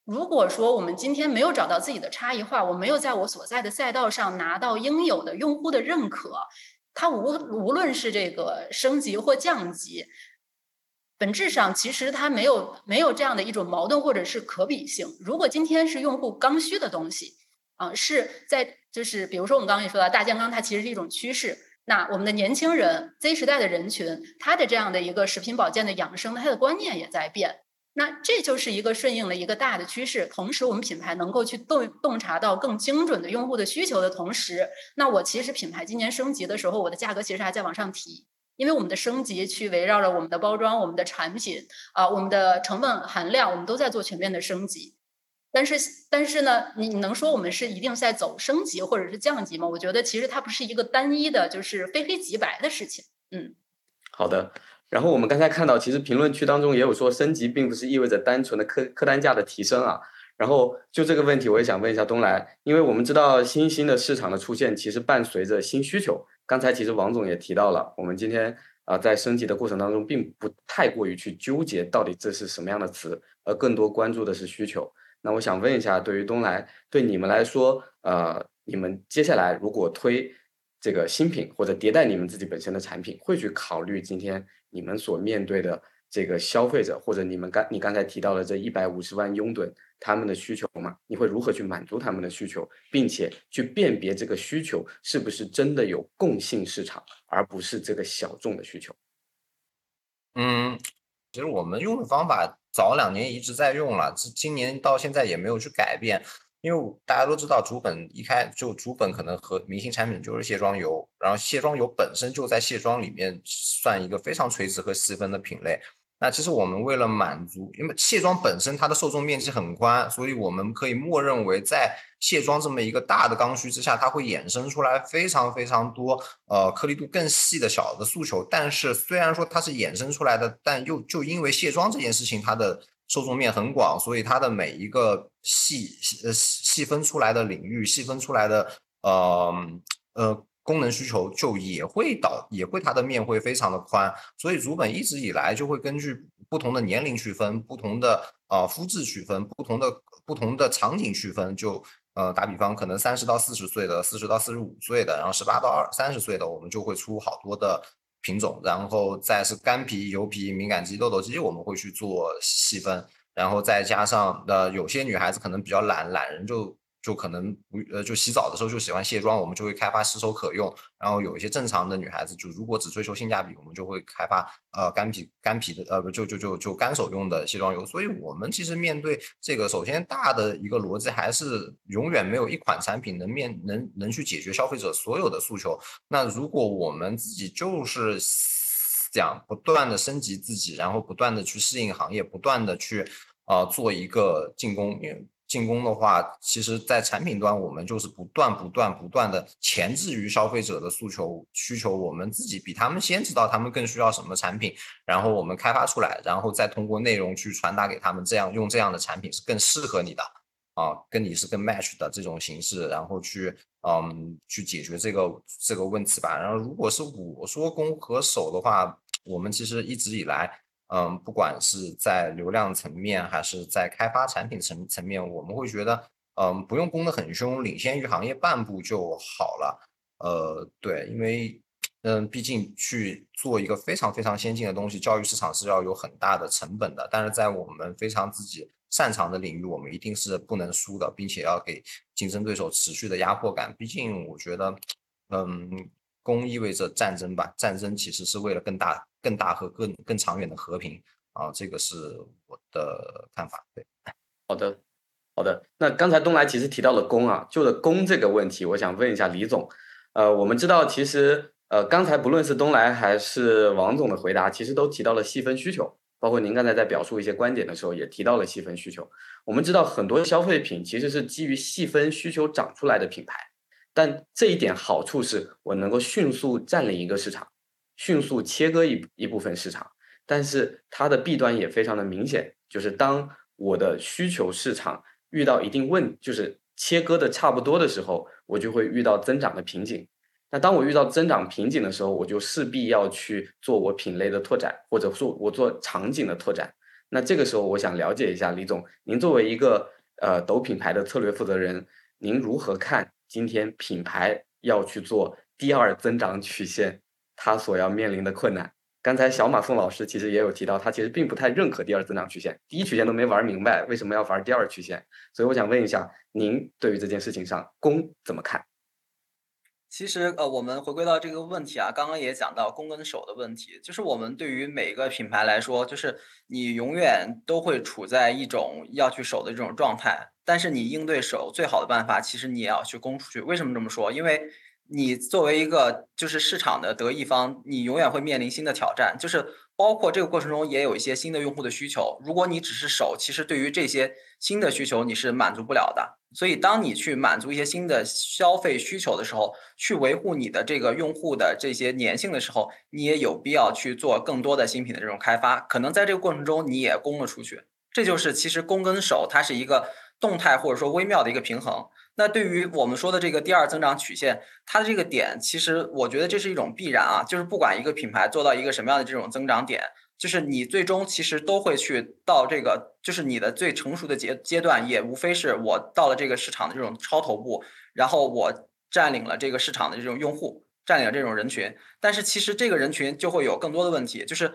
如果说我们今天没有找到自己的差异化，我没有在我所在的赛道上拿到应有的用户的认可，它无无论是这个升级或降级，本质上其实它没有没有这样的一种矛盾或者是可比性。如果今天是用户刚需的东西，啊，是在就是比如说我们刚刚也说到大健康，它其实是一种趋势。那我们的年轻人 Z 时代的人群，他的这样的一个食品保健的养生，他的观念也在变。那这就是一个顺应了一个大的趋势。同时，我们品牌能够去洞洞察到更精准的用户的需求的同时，那我其实品牌今年升级的时候，我的价格其实还在往上提，因为我们的升级去围绕着我们的包装、我们的产品啊、我们的成分含量，我们都在做全面的升级。但是，但是呢，你你能说我们是一定在走升级或者是降级吗？我觉得其实它不是一个单一的，就是非黑即白的事情。嗯，好的。然后我们刚才看到，其实评论区当中也有说，升级并不是意味着单纯的客客单价的提升啊。然后就这个问题，我也想问一下东来，因为我们知道新兴的市场的出现，其实伴随着新需求。刚才其实王总也提到了，我们今天啊在升级的过程当中，并不太过于去纠结到底这是什么样的词，而更多关注的是需求。那我想问一下，对于东来，对你们来说，呃，你们接下来如果推这个新品或者迭代你们自己本身的产品，会去考虑今天你们所面对的这个消费者，或者你们刚你刚才提到的这一百五十万拥趸他们的需求吗？你会如何去满足他们的需求，并且去辨别这个需求是不是真的有共性市场，而不是这个小众的需求？嗯，其实我们用的方法。早两年一直在用了，这今年到现在也没有去改变，因为大家都知道主本一开就主本可能和明星产品就是卸妆油，然后卸妆油本身就在卸妆里面算一个非常垂直和细分的品类。那其实我们为了满足，因为卸妆本身它的受众面积很宽，所以我们可以默认为在卸妆这么一个大的刚需之下，它会衍生出来非常非常多呃颗粒度更细的小的诉求。但是虽然说它是衍生出来的，但又就因为卸妆这件事情它的受众面很广，所以它的每一个细呃细分出来的领域，细分出来的呃呃。功能需求就也会导，也会它的面会非常的宽，所以主本一直以来就会根据不同的年龄区分，不同的呃肤质区分，不同的不同的场景区分，就呃打比方，可能三十到四十岁的，四十到四十五岁的，然后十八到二三十岁的，我们就会出好多的品种，然后再是干皮、油皮、敏感肌、痘痘肌，我们会去做细分，然后再加上呃有些女孩子可能比较懒，懒人就。就可能不呃，就洗澡的时候就喜欢卸妆，我们就会开发湿手可用。然后有一些正常的女孩子，就如果只追求性价比，我们就会开发呃干皮干皮的呃不就就就就干手用的卸妆油。所以我们其实面对这个，首先大的一个逻辑还是永远没有一款产品能面能能去解决消费者所有的诉求。那如果我们自己就是想，不断的升级自己，然后不断的去适应行业，不断的去呃做一个进攻。因为进攻的话，其实在产品端，我们就是不断不断不断的前置于消费者的诉求需求，我们自己比他们先知道他们更需要什么产品，然后我们开发出来，然后再通过内容去传达给他们，这样用这样的产品是更适合你的啊，跟你是更 match 的这种形式，然后去嗯去解决这个这个问题吧。然后如果是我说攻和守的话，我们其实一直以来。嗯，不管是在流量层面还是在开发产品层层面，我们会觉得，嗯，不用攻得很凶，领先于行业半步就好了。呃，对，因为，嗯，毕竟去做一个非常非常先进的东西，教育市场是要有很大的成本的。但是在我们非常自己擅长的领域，我们一定是不能输的，并且要给竞争对手持续的压迫感。毕竟，我觉得，嗯，攻意味着战争吧，战争其实是为了更大。更大和更更长远的和平啊，这个是我的看法。对，好的，好的。那刚才东来其实提到了攻啊，就了攻这个问题，我想问一下李总。呃，我们知道其实呃，刚才不论是东来还是王总的回答，其实都提到了细分需求，包括您刚才在表述一些观点的时候也提到了细分需求。我们知道很多消费品其实是基于细分需求长出来的品牌，但这一点好处是我能够迅速占领一个市场。迅速切割一一部分市场，但是它的弊端也非常的明显，就是当我的需求市场遇到一定问，就是切割的差不多的时候，我就会遇到增长的瓶颈。那当我遇到增长瓶颈的时候，我就势必要去做我品类的拓展，或者说我做场景的拓展。那这个时候，我想了解一下李总，您作为一个呃抖品牌的策略负责人，您如何看今天品牌要去做第二增长曲线？它所要面临的困难，刚才小马宋老师其实也有提到，他其实并不太认可第二增长曲线，第一曲线都没玩明白，为什么要玩第二曲线？所以我想问一下，您对于这件事情上攻怎么看？其实呃，我们回归到这个问题啊，刚刚也讲到攻跟守的问题，就是我们对于每个品牌来说，就是你永远都会处在一种要去守的这种状态，但是你应对守最好的办法，其实你也要去攻出去。为什么这么说？因为你作为一个就是市场的得益方，你永远会面临新的挑战，就是包括这个过程中也有一些新的用户的需求。如果你只是守，其实对于这些新的需求你是满足不了的。所以，当你去满足一些新的消费需求的时候，去维护你的这个用户的这些粘性的时候，你也有必要去做更多的新品的这种开发。可能在这个过程中你也攻了出去，这就是其实攻跟守它是一个动态或者说微妙的一个平衡。那对于我们说的这个第二增长曲线，它的这个点，其实我觉得这是一种必然啊，就是不管一个品牌做到一个什么样的这种增长点，就是你最终其实都会去到这个，就是你的最成熟的阶阶段，也无非是我到了这个市场的这种超头部，然后我占领了这个市场的这种用户，占领了这种人群，但是其实这个人群就会有更多的问题，就是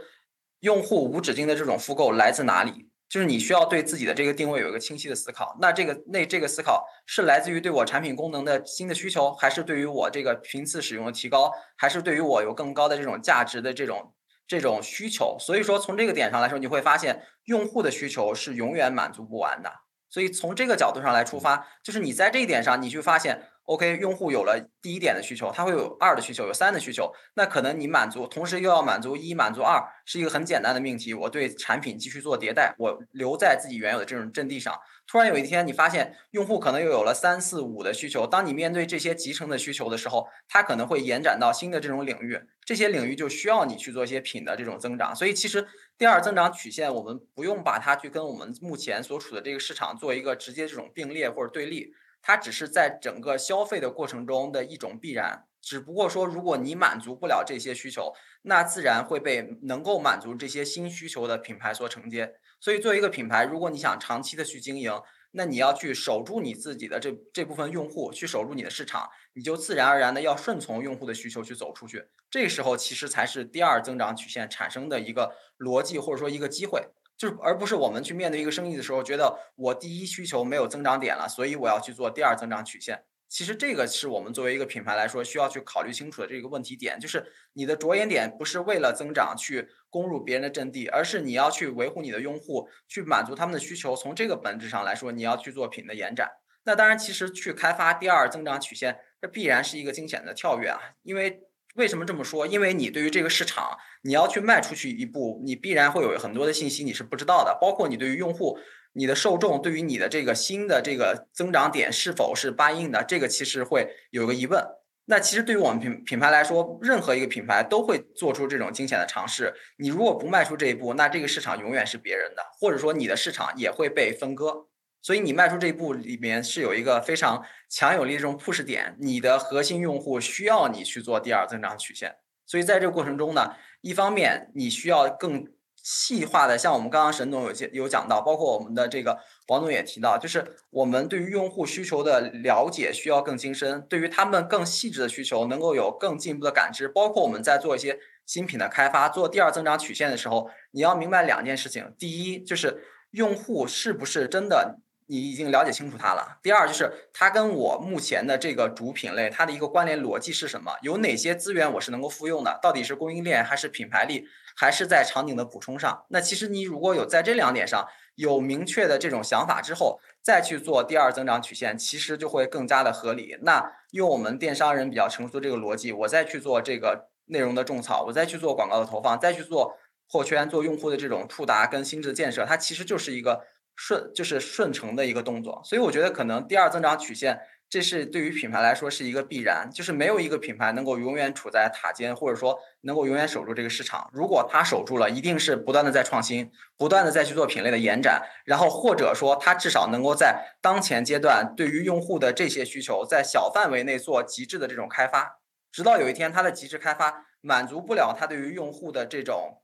用户无止境的这种复购来自哪里？就是你需要对自己的这个定位有一个清晰的思考，那这个那这个思考是来自于对我产品功能的新的需求，还是对于我这个频次使用的提高，还是对于我有更高的这种价值的这种这种需求？所以说从这个点上来说，你会发现用户的需求是永远满足不完的。所以从这个角度上来出发，就是你在这一点上，你去发现。OK，用户有了第一点的需求，他会有二的需求，有三的需求。那可能你满足，同时又要满足一，满足二，是一个很简单的命题。我对产品继续做迭代，我留在自己原有的这种阵地上。突然有一天，你发现用户可能又有了三四五的需求。当你面对这些集成的需求的时候，它可能会延展到新的这种领域。这些领域就需要你去做一些品的这种增长。所以其实第二增长曲线，我们不用把它去跟我们目前所处的这个市场做一个直接这种并列或者对立。它只是在整个消费的过程中的一种必然，只不过说，如果你满足不了这些需求，那自然会被能够满足这些新需求的品牌所承接。所以，作为一个品牌，如果你想长期的去经营，那你要去守住你自己的这这部分用户，去守住你的市场，你就自然而然的要顺从用户的需求去走出去。这时候，其实才是第二增长曲线产生的一个逻辑，或者说一个机会。就是，而不是我们去面对一个生意的时候，觉得我第一需求没有增长点了，所以我要去做第二增长曲线。其实这个是我们作为一个品牌来说需要去考虑清楚的这个问题点，就是你的着眼点不是为了增长去攻入别人的阵地，而是你要去维护你的用户，去满足他们的需求。从这个本质上来说，你要去做品的延展。那当然，其实去开发第二增长曲线，这必然是一个惊险的跳跃啊，因为。为什么这么说？因为你对于这个市场，你要去迈出去一步，你必然会有很多的信息你是不知道的，包括你对于用户、你的受众，对于你的这个新的这个增长点是否是 buy in 的，这个其实会有个疑问。那其实对于我们品品牌来说，任何一个品牌都会做出这种惊险的尝试。你如果不迈出这一步，那这个市场永远是别人的，或者说你的市场也会被分割。所以你迈出这一步里面是有一个非常强有力的这种 push 点，你的核心用户需要你去做第二增长曲线。所以在这个过程中呢，一方面你需要更细化的，像我们刚刚沈总有些有讲到，包括我们的这个王总也提到，就是我们对于用户需求的了解需要更精深，对于他们更细致的需求能够有更进一步的感知。包括我们在做一些新品的开发，做第二增长曲线的时候，你要明白两件事情：第一，就是用户是不是真的。你已经了解清楚它了。第二就是它跟我目前的这个主品类，它的一个关联逻辑是什么？有哪些资源我是能够复用的？到底是供应链还是品牌力，还是在场景的补充上？那其实你如果有在这两点上有明确的这种想法之后，再去做第二增长曲线，其实就会更加的合理。那用我们电商人比较成熟的这个逻辑，我再去做这个内容的种草，我再去做广告的投放，再去做破圈、做用户的这种触达跟心智的建设，它其实就是一个。顺就是顺承的一个动作，所以我觉得可能第二增长曲线，这是对于品牌来说是一个必然，就是没有一个品牌能够永远处在塔尖，或者说能够永远守住这个市场。如果它守住了，一定是不断的在创新，不断的再去做品类的延展，然后或者说它至少能够在当前阶段对于用户的这些需求，在小范围内做极致的这种开发，直到有一天它的极致开发满足不了它对于用户的这种。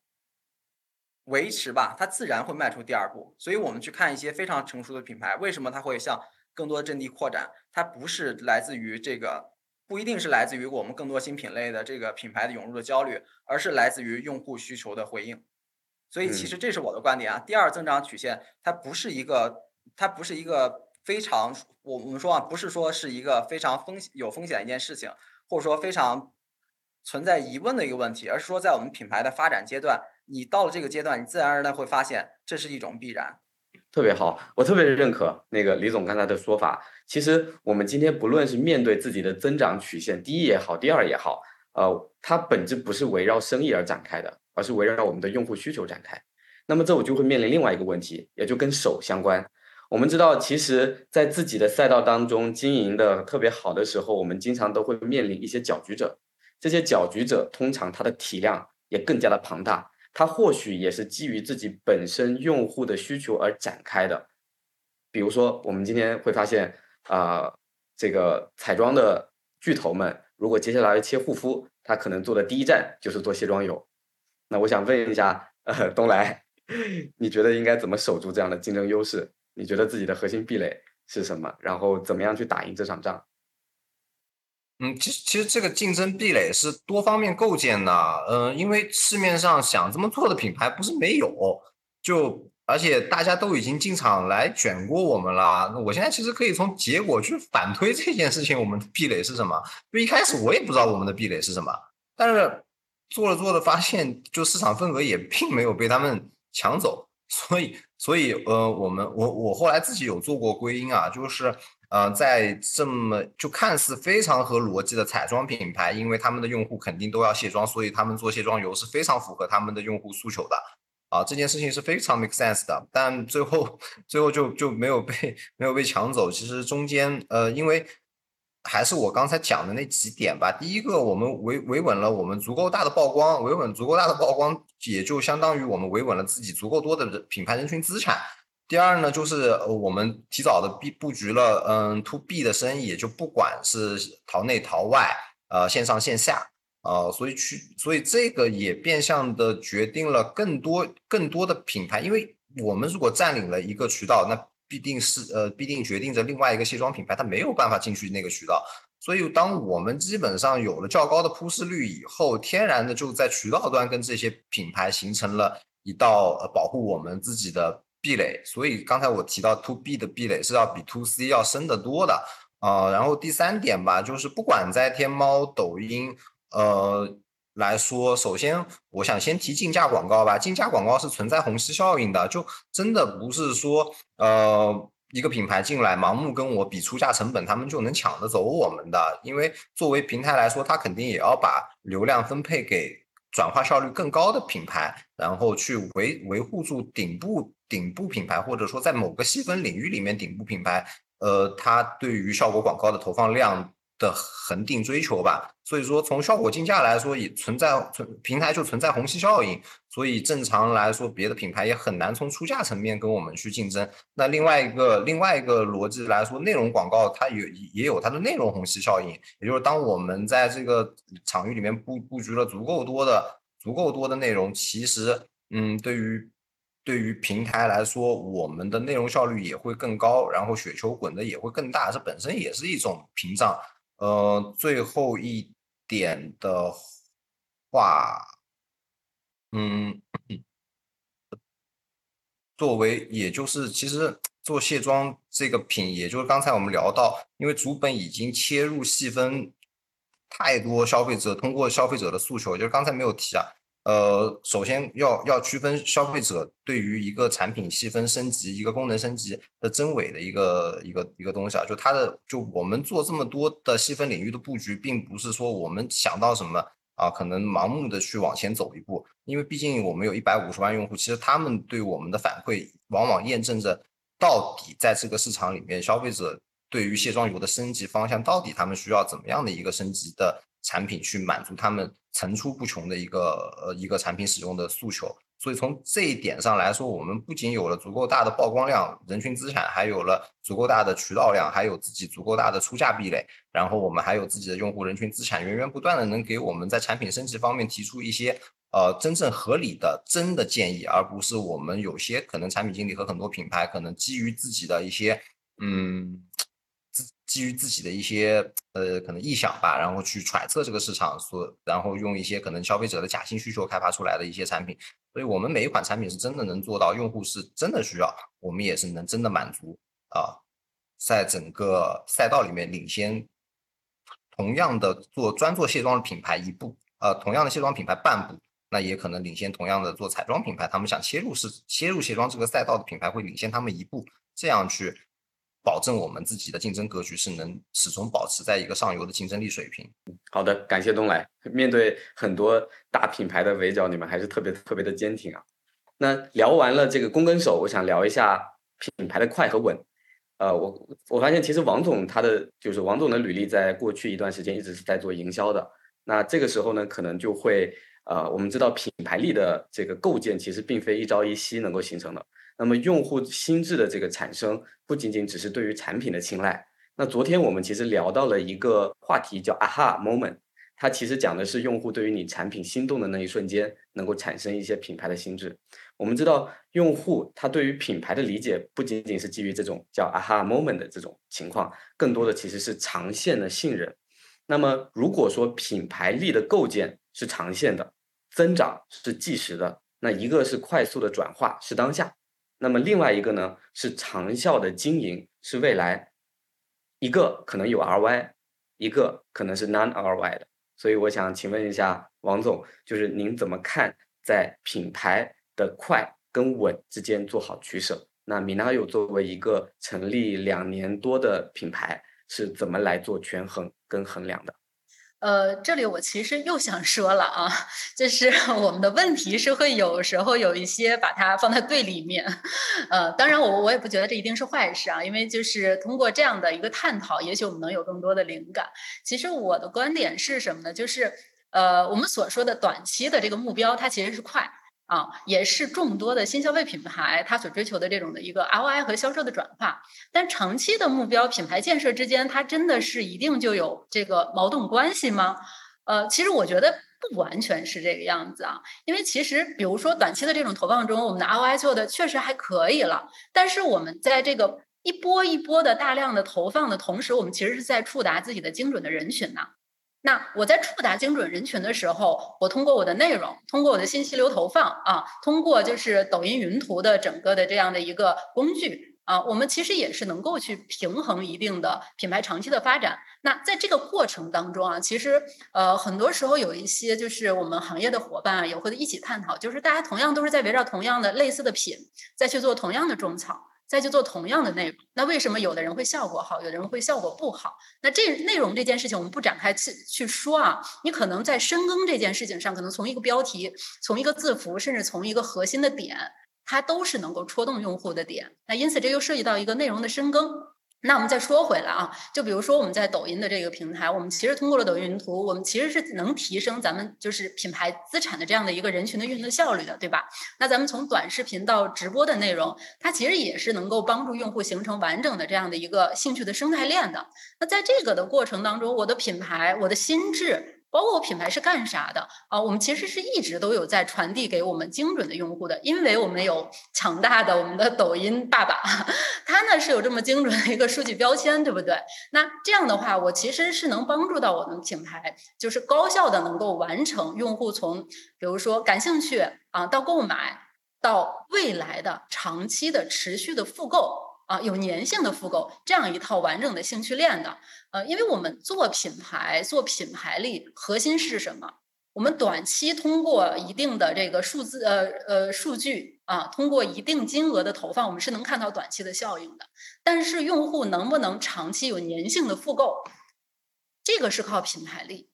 维持吧，它自然会迈出第二步。所以，我们去看一些非常成熟的品牌，为什么它会向更多的阵地扩展？它不是来自于这个，不一定是来自于我们更多新品类的这个品牌的涌入的焦虑，而是来自于用户需求的回应。所以，其实这是我的观点啊。第二增长曲线，它不是一个，它不是一个非常，我我们说啊，不是说是一个非常风有风险的一件事情，或者说非常存在疑问的一个问题，而是说在我们品牌的发展阶段。你到了这个阶段，你自然而然会发现这是一种必然。特别好，我特别认可那个李总刚才的说法。其实我们今天不论是面对自己的增长曲线，第一也好，第二也好，呃，它本质不是围绕生意而展开的，而是围绕我们的用户需求展开。那么这我就会面临另外一个问题，也就跟手相关。我们知道，其实，在自己的赛道当中经营的特别好的时候，我们经常都会面临一些搅局者。这些搅局者通常它的体量也更加的庞大。它或许也是基于自己本身用户的需求而展开的，比如说，我们今天会发现，啊，这个彩妆的巨头们，如果接下来切护肤，他可能做的第一站就是做卸妆油。那我想问一下，呃，东来，你觉得应该怎么守住这样的竞争优势？你觉得自己的核心壁垒是什么？然后怎么样去打赢这场仗？嗯，其实其实这个竞争壁垒是多方面构建的，嗯，因为市面上想这么做的品牌不是没有，就而且大家都已经进场来卷过我们了。那我现在其实可以从结果去反推这件事情，我们壁垒是什么？就一开始我也不知道我们的壁垒是什么，但是做了做了发现，就市场份额也并没有被他们抢走，所以所以呃，我们我我后来自己有做过归因啊，就是。呃，在这么就看似非常合逻辑的彩妆品牌，因为他们的用户肯定都要卸妆，所以他们做卸妆油是非常符合他们的用户诉求的。啊，这件事情是非常 make sense 的，但最后最后就就没有被没有被抢走。其实中间呃，因为还是我刚才讲的那几点吧。第一个，我们维维稳了我们足够大的曝光，维稳足够大的曝光，也就相当于我们维稳了自己足够多的品牌人群资产。第二呢，就是我们提早的布布局了，嗯，to B 的生意，也就不管是淘内淘外，呃，线上线下，呃，所以去，所以这个也变相的决定了更多更多的品牌，因为我们如果占领了一个渠道，那必定是呃，必定决定着另外一个卸妆品牌它没有办法进去那个渠道，所以当我们基本上有了较高的铺市率以后，天然的就在渠道端跟这些品牌形成了一道呃保护我们自己的。壁垒，所以刚才我提到 to B 的壁垒是要比 to C 要深得多的啊。然后第三点吧，就是不管在天猫、抖音，呃来说，首先我想先提竞价广告吧。竞价广告是存在虹吸效应的，就真的不是说呃一个品牌进来，盲目跟我比出价成本，他们就能抢得走我们的。因为作为平台来说，它肯定也要把流量分配给转化效率更高的品牌，然后去维维护住顶部顶部品牌，或者说在某个细分领域里面顶部品牌，呃，它对于效果广告的投放量。的恒定追求吧，所以说从效果竞价来说，也存在存平台就存在虹吸效应，所以正常来说，别的品牌也很难从出价层面跟我们去竞争。那另外一个另外一个逻辑来说，内容广告它有也有它的内容虹吸效应，也就是当我们在这个场域里面布布局了足够多的足够多的内容，其实嗯，对于对于平台来说，我们的内容效率也会更高，然后雪球滚的也会更大，这本身也是一种屏障。呃，最后一点的话，嗯，作为也就是其实做卸妆这个品，也就是刚才我们聊到，因为主本已经切入细分太多消费者，通过消费者的诉求，就是刚才没有提啊。呃，首先要要区分消费者对于一个产品细分升级、一个功能升级的真伪的一个一个一个东西啊，就它的就我们做这么多的细分领域的布局，并不是说我们想到什么啊，可能盲目的去往前走一步，因为毕竟我们有一百五十万用户，其实他们对我们的反馈往往验证着到底在这个市场里面，消费者对于卸妆油的升级方向，到底他们需要怎么样的一个升级的。产品去满足他们层出不穷的一个呃一个产品使用的诉求，所以从这一点上来说，我们不仅有了足够大的曝光量、人群资产，还有了足够大的渠道量，还有自己足够大的出价壁垒，然后我们还有自己的用户人群资产，源源不断的能给我们在产品升级方面提出一些呃真正合理的真的建议，而不是我们有些可能产品经理和很多品牌可能基于自己的一些嗯。基于自己的一些呃可能臆想吧，然后去揣测这个市场，所然后用一些可能消费者的假性需求开发出来的一些产品，所以我们每一款产品是真的能做到用户是真的需要，我们也是能真的满足啊，在整个赛道里面领先，同样的做专做卸妆的品牌一步，呃，同样的卸妆品牌半步，那也可能领先同样的做彩妆品牌，他们想切入是切入卸妆这个赛道的品牌会领先他们一步，这样去。保证我们自己的竞争格局是能始终保持在一个上游的竞争力水平。好的，感谢东来。面对很多大品牌的围剿，你们还是特别特别的坚挺啊。那聊完了这个攻跟守，我想聊一下品牌的快和稳。呃，我我发现其实王总他的就是王总的履历，在过去一段时间一直是在做营销的。那这个时候呢，可能就会呃，我们知道品牌力的这个构建其实并非一朝一夕能够形成的。那么用户心智的这个产生，不仅仅只是对于产品的青睐。那昨天我们其实聊到了一个话题，叫 aha moment，它其实讲的是用户对于你产品心动的那一瞬间，能够产生一些品牌的心智。我们知道，用户他对于品牌的理解，不仅仅是基于这种叫 aha moment 的这种情况，更多的其实是长线的信任。那么如果说品牌力的构建是长线的，增长是即时的，那一个是快速的转化，是当下。那么另外一个呢，是长效的经营，是未来一个可能有 RY，一个可能是 non RY 的。所以我想请问一下王总，就是您怎么看在品牌的快跟稳之间做好取舍？那米娜有作为一个成立两年多的品牌，是怎么来做权衡跟衡量的？呃，这里我其实又想说了啊，就是 我们的问题是会有时候有一些把它放在对立面，呃，当然我我也不觉得这一定是坏事啊，因为就是通过这样的一个探讨，也许我们能有更多的灵感。其实我的观点是什么呢？就是呃，我们所说的短期的这个目标，它其实是快。啊，也是众多的新消费品牌它所追求的这种的一个 ROI 和销售的转化。但长期的目标，品牌建设之间，它真的是一定就有这个矛盾关系吗？呃，其实我觉得不完全是这个样子啊。因为其实，比如说短期的这种投放中，我们的 ROI 做的确实还可以了。但是我们在这个一波一波的大量的投放的同时，我们其实是在触达自己的精准的人群呢。那我在触达精准人群的时候，我通过我的内容，通过我的信息流投放啊，通过就是抖音云图的整个的这样的一个工具啊，我们其实也是能够去平衡一定的品牌长期的发展。那在这个过程当中啊，其实呃很多时候有一些就是我们行业的伙伴啊，也会一起探讨，就是大家同样都是在围绕同样的类似的品，再去做同样的种草。再去做同样的内容。那为什么有的人会效果好，有的人会效果不好？那这内容这件事情我们不展开去去说啊。你可能在深耕这件事情上，可能从一个标题、从一个字符，甚至从一个核心的点，它都是能够戳动用户的点。那因此这又涉及到一个内容的深耕。那我们再说回来啊，就比如说我们在抖音的这个平台，我们其实通过了抖音云图，我们其实是能提升咱们就是品牌资产的这样的一个人群的运作效率的，对吧？那咱们从短视频到直播的内容，它其实也是能够帮助用户形成完整的这样的一个兴趣的生态链的。那在这个的过程当中，我的品牌，我的心智。包括我品牌是干啥的啊？我们其实是一直都有在传递给我们精准的用户的，因为我们有强大的我们的抖音爸爸，他呢是有这么精准的一个数据标签，对不对？那这样的话，我其实是能帮助到我们品牌，就是高效的能够完成用户从比如说感兴趣啊到购买到未来的长期的持续的复购。啊，有粘性的复购这样一套完整的兴趣链的，呃，因为我们做品牌、做品牌力，核心是什么？我们短期通过一定的这个数字，呃呃数据啊，通过一定金额的投放，我们是能看到短期的效应的。但是用户能不能长期有粘性的复购，这个是靠品牌力。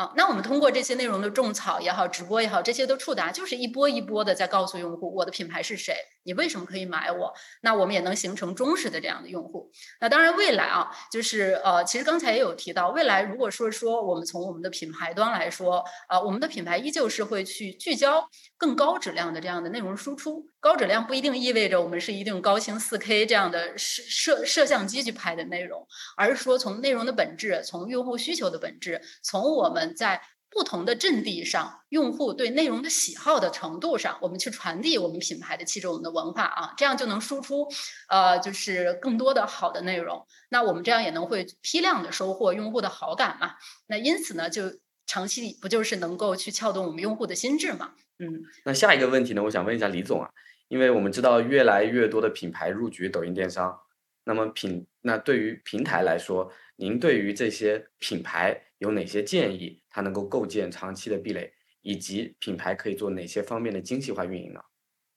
啊，那我们通过这些内容的种草也好，直播也好，这些都触达，就是一波一波的在告诉用户我的品牌是谁，你为什么可以买我？那我们也能形成忠实的这样的用户。那当然，未来啊，就是呃，其实刚才也有提到，未来如果说说我们从我们的品牌端来说，啊，我们的品牌依旧是会去聚焦更高质量的这样的内容输出。高质量不一定意味着我们是一定高清四 K 这样的摄摄摄像机去拍的内容，而是说从内容的本质，从用户需求的本质，从我们。在不同的阵地上，用户对内容的喜好的程度上，我们去传递我们品牌的气质、我们的文化啊，这样就能输出，呃，就是更多的好的内容。那我们这样也能会批量的收获用户的好感嘛？那因此呢，就长期不就是能够去撬动我们用户的心智嘛？嗯。那下一个问题呢？我想问一下李总啊，因为我们知道越来越多的品牌入局抖音电商，那么品那对于平台来说，您对于这些品牌？有哪些建议，它能够构建长期的壁垒，以及品牌可以做哪些方面的精细化运营呢？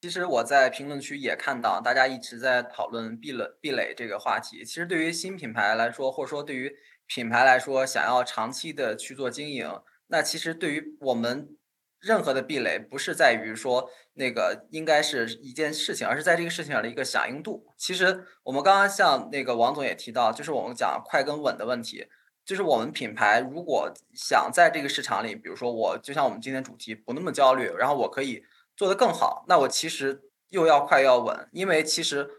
其实我在评论区也看到大家一直在讨论壁垒壁垒这个话题。其实对于新品牌来说，或者说对于品牌来说，想要长期的去做经营，那其实对于我们任何的壁垒，不是在于说那个应该是一件事情，而是在这个事情上的一个响应度。其实我们刚刚像那个王总也提到，就是我们讲快跟稳的问题。就是我们品牌如果想在这个市场里，比如说我就像我们今天主题不那么焦虑，然后我可以做得更好，那我其实又要快又要稳，因为其实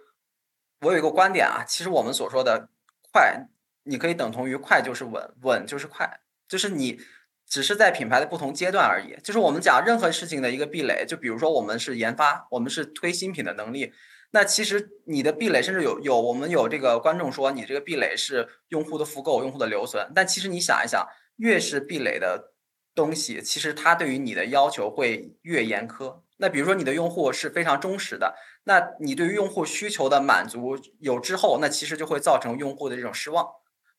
我有一个观点啊，其实我们所说的快，你可以等同于快就是稳，稳就是快，就是你只是在品牌的不同阶段而已。就是我们讲任何事情的一个壁垒，就比如说我们是研发，我们是推新品的能力。那其实你的壁垒，甚至有有我们有这个观众说你这个壁垒是用户的复购、用户的留存。但其实你想一想，越是壁垒的东西，其实它对于你的要求会越严苛。那比如说你的用户是非常忠实的，那你对于用户需求的满足有之后，那其实就会造成用户的这种失望。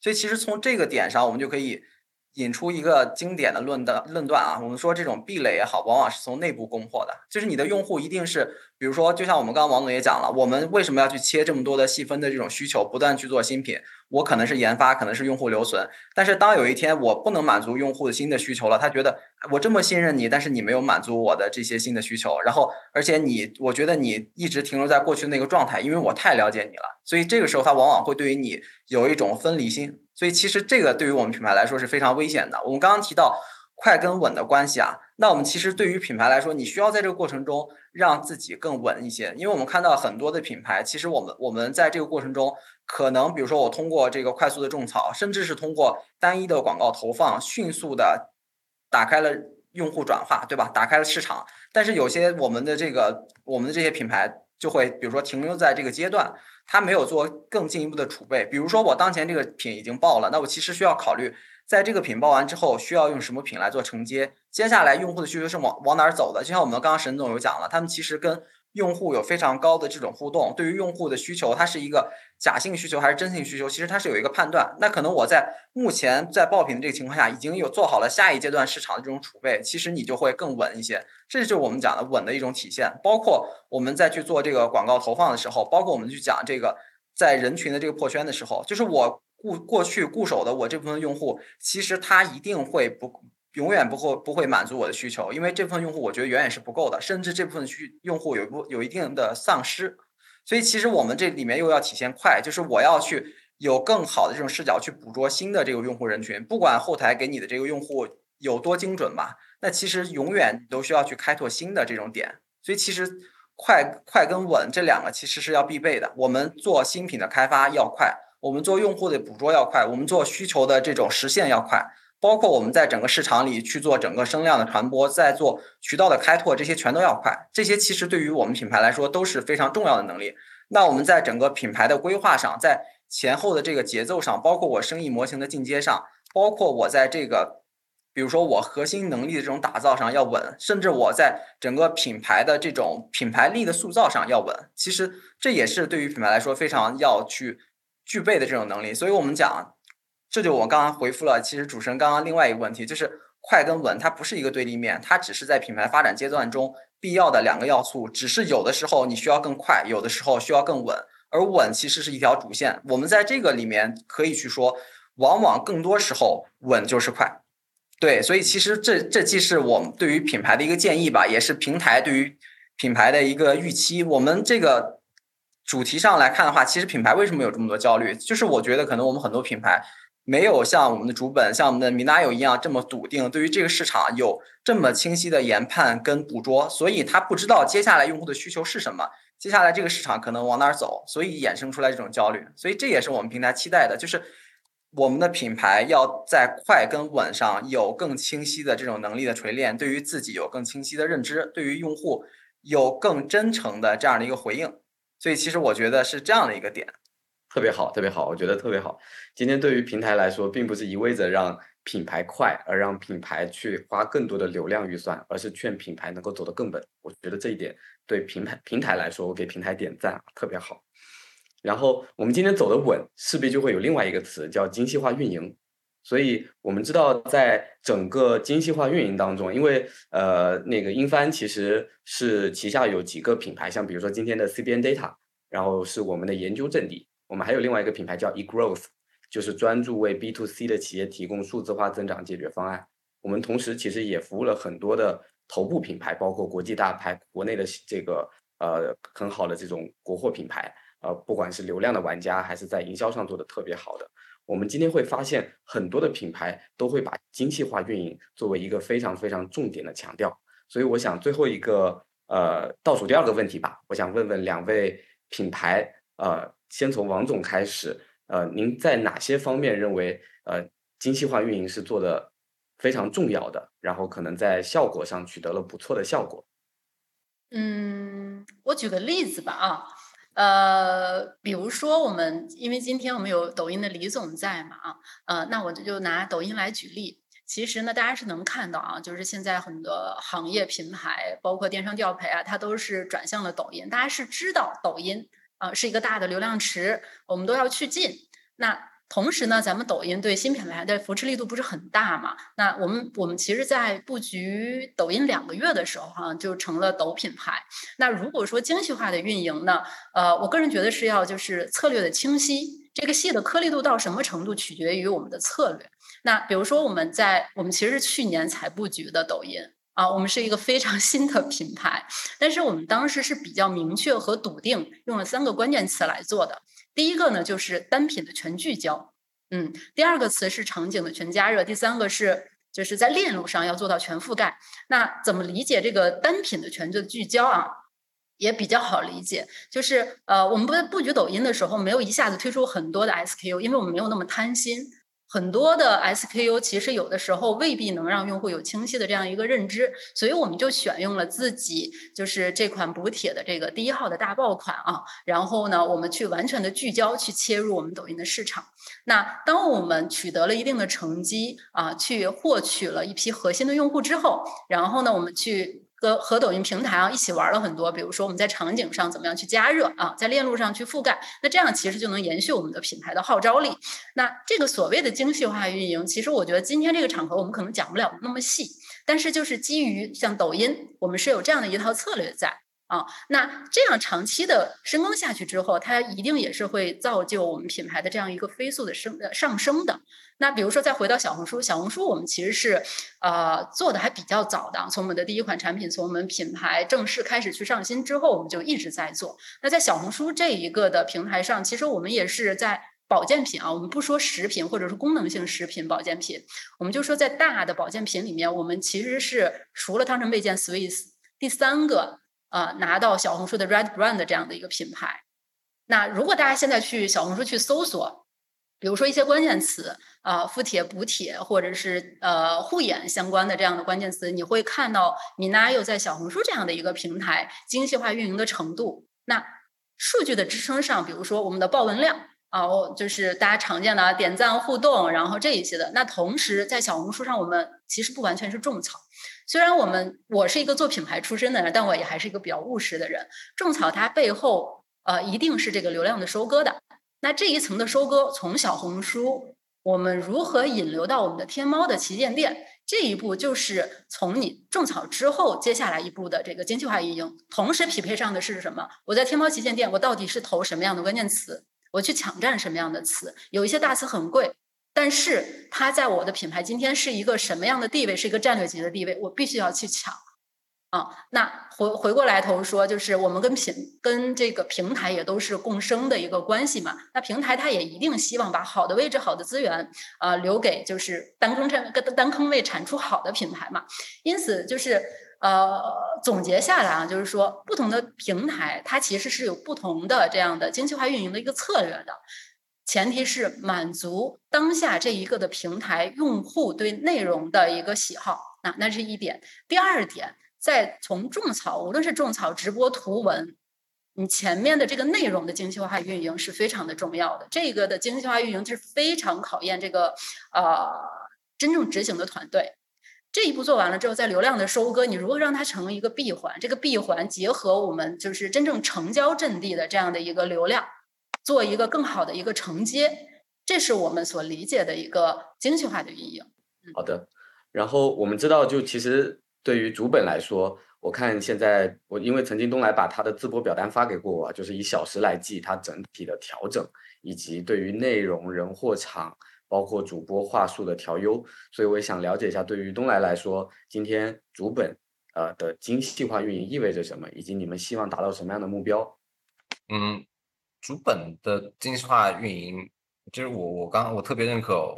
所以其实从这个点上，我们就可以。引出一个经典的论的论断啊，我们说这种壁垒也好，往往是从内部攻破的。就是你的用户一定是，比如说，就像我们刚刚王总也讲了，我们为什么要去切这么多的细分的这种需求，不断去做新品？我可能是研发，可能是用户留存。但是当有一天我不能满足用户的新的需求了，他觉得我这么信任你，但是你没有满足我的这些新的需求，然后而且你，我觉得你一直停留在过去那个状态，因为我太了解你了，所以这个时候他往往会对于你有一种分离心。所以其实这个对于我们品牌来说是非常危险的。我们刚刚提到快跟稳的关系啊，那我们其实对于品牌来说，你需要在这个过程中让自己更稳一些。因为我们看到很多的品牌，其实我们我们在这个过程中，可能比如说我通过这个快速的种草，甚至是通过单一的广告投放，迅速的打开了用户转化，对吧？打开了市场。但是有些我们的这个我们的这些品牌就会，比如说停留在这个阶段。他没有做更进一步的储备，比如说我当前这个品已经爆了，那我其实需要考虑，在这个品爆完之后，需要用什么品来做承接？接下来用户的需求是往往哪儿走的？就像我们刚刚沈总有讲了，他们其实跟用户有非常高的这种互动，对于用户的需求，它是一个假性需求还是真性需求，其实它是有一个判断。那可能我在目前在爆品的这个情况下，已经有做好了下一阶段市场的这种储备，其实你就会更稳一些。这就是我们讲的稳的一种体现。包括我们在去做这个广告投放的时候，包括我们去讲这个在人群的这个破圈的时候，就是我固过去固守的我这部分用户，其实他一定会不。永远不会不会满足我的需求，因为这部分用户我觉得远远是不够的，甚至这部分需用户有不有一定的丧失，所以其实我们这里面又要体现快，就是我要去有更好的这种视角去捕捉新的这个用户人群，不管后台给你的这个用户有多精准吧，那其实永远都需要去开拓新的这种点，所以其实快快跟稳这两个其实是要必备的，我们做新品的开发要快，我们做用户的捕捉要快，我们做需求的这种实现要快。包括我们在整个市场里去做整个声量的传播，在做渠道的开拓，这些全都要快。这些其实对于我们品牌来说都是非常重要的能力。那我们在整个品牌的规划上，在前后的这个节奏上，包括我生意模型的进阶上，包括我在这个，比如说我核心能力的这种打造上要稳，甚至我在整个品牌的这种品牌力的塑造上要稳。其实这也是对于品牌来说非常要去具备的这种能力。所以我们讲。这就我刚刚回复了，其实主持人刚刚另外一个问题就是快跟稳，它不是一个对立面，它只是在品牌发展阶段中必要的两个要素。只是有的时候你需要更快，有的时候需要更稳，而稳其实是一条主线。我们在这个里面可以去说，往往更多时候稳就是快。对，所以其实这这既是我们对于品牌的一个建议吧，也是平台对于品牌的一个预期。我们这个主题上来看的话，其实品牌为什么有这么多焦虑？就是我觉得可能我们很多品牌。没有像我们的主本，像我们的米娜友一样这么笃定，对于这个市场有这么清晰的研判跟捕捉，所以他不知道接下来用户的需求是什么，接下来这个市场可能往哪儿走，所以衍生出来这种焦虑。所以这也是我们平台期待的，就是我们的品牌要在快跟稳上有更清晰的这种能力的锤炼，对于自己有更清晰的认知，对于用户有更真诚的这样的一个回应。所以其实我觉得是这样的一个点。特别好，特别好，我觉得特别好。今天对于平台来说，并不是一味着让品牌快，而让品牌去花更多的流量预算，而是劝品牌能够走得更稳。我觉得这一点对平台平台来说，我给平台点赞，特别好。然后我们今天走得稳，势必就会有另外一个词叫精细化运营。所以我们知道，在整个精细化运营当中，因为呃，那个英帆其实是旗下有几个品牌，像比如说今天的 CBN Data，然后是我们的研究阵地。我们还有另外一个品牌叫 eGrowth，就是专注为 B to C 的企业提供数字化增长解决方案。我们同时其实也服务了很多的头部品牌，包括国际大牌、国内的这个呃很好的这种国货品牌，呃，不管是流量的玩家，还是在营销上做的特别好的。我们今天会发现很多的品牌都会把精细化运营作为一个非常非常重点的强调。所以我想最后一个呃倒数第二个问题吧，我想问问两位品牌呃。先从王总开始，呃，您在哪些方面认为，呃，精细化运营是做的非常重要的，然后可能在效果上取得了不错的效果？嗯，我举个例子吧，啊，呃，比如说我们，因为今天我们有抖音的李总在嘛，啊，呃，那我就拿抖音来举例。其实呢，大家是能看到啊，就是现在很多行业品牌，包括电商调配啊，它都是转向了抖音。大家是知道抖音。啊，是一个大的流量池，我们都要去进。那同时呢，咱们抖音对新品牌的扶持力度不是很大嘛？那我们我们其实，在布局抖音两个月的时候，哈，就成了抖品牌。那如果说精细化的运营呢，呃，我个人觉得是要就是策略的清晰，这个戏的颗粒度到什么程度，取决于我们的策略。那比如说，我们在我们其实去年才布局的抖音。啊，我们是一个非常新的品牌，但是我们当时是比较明确和笃定，用了三个关键词来做的。第一个呢，就是单品的全聚焦，嗯；第二个词是场景的全加热；第三个是就是在链路上要做到全覆盖。那怎么理解这个单品的全聚焦啊？也比较好理解，就是呃，我们在布局抖音的时候，没有一下子推出很多的 SKU，因为我们没有那么贪心。很多的 SKU 其实有的时候未必能让用户有清晰的这样一个认知，所以我们就选用了自己就是这款补铁的这个第一号的大爆款啊，然后呢，我们去完全的聚焦去切入我们抖音的市场。那当我们取得了一定的成绩啊，去获取了一批核心的用户之后，然后呢，我们去。和和抖音平台啊一起玩了很多，比如说我们在场景上怎么样去加热啊，在链路上去覆盖，那这样其实就能延续我们的品牌的号召力。那这个所谓的精细化运营，其实我觉得今天这个场合我们可能讲不了那么细，但是就是基于像抖音，我们是有这样的一套策略在。啊，那这样长期的深耕下去之后，它一定也是会造就我们品牌的这样一个飞速的升呃上升的。那比如说再回到小红书，小红书我们其实是呃做的还比较早的，从我们的第一款产品，从我们品牌正式开始去上新之后，我们就一直在做。那在小红书这一个的平台上，其实我们也是在保健品啊，我们不说食品或者是功能性食品保健品，我们就说在大的保健品里面，我们其实是除了汤臣倍健、Swiss 第三个。呃，拿到小红书的 Red Brand 这样的一个品牌，那如果大家现在去小红书去搜索，比如说一些关键词啊，敷铁补铁，或者是呃护眼相关的这样的关键词，你会看到米娜又在小红书这样的一个平台精细化运营的程度。那数据的支撑上，比如说我们的报文量啊，就是大家常见的点赞互动，然后这一些的。那同时在小红书上，我们其实不完全是种草。虽然我们我是一个做品牌出身的人，但我也还是一个比较务实的人。种草它背后呃一定是这个流量的收割的。那这一层的收割，从小红书我们如何引流到我们的天猫的旗舰店，这一步就是从你种草之后，接下来一步的这个精细化运营。同时匹配上的是什么？我在天猫旗舰店，我到底是投什么样的关键词？我去抢占什么样的词？有一些大词很贵。但是它在我的品牌今天是一个什么样的地位？是一个战略级的地位，我必须要去抢啊！那回回过来头说，就是我们跟品跟这个平台也都是共生的一个关系嘛。那平台它也一定希望把好的位置、好的资源啊留给就是单坑产单坑位产出好的品牌嘛。因此就是呃总结下来啊，就是说不同的平台它其实是有不同的这样的精细化运营的一个策略的。前提是满足当下这一个的平台用户对内容的一个喜好，那那是一点。第二点，在从种草，无论是种草、直播、图文，你前面的这个内容的精细化运营是非常的重要的。这个的精细化运营是非常考验这个呃真正执行的团队。这一步做完了之后，在流量的收割，你如何让它成为一个闭环？这个闭环结合我们就是真正成交阵地的这样的一个流量。做一个更好的一个承接，这是我们所理解的一个精细化的运营。好的，然后我们知道，就其实对于主本来说，我看现在我因为曾经东来把他的自播表单发给过我，就是以小时来计，它整体的调整，以及对于内容、人、货、场，包括主播话术的调优，所以我也想了解一下，对于东来来说，今天主本呃的精细化运营意味着什么，以及你们希望达到什么样的目标？嗯。主本的精细化运营，就是我我刚我特别认可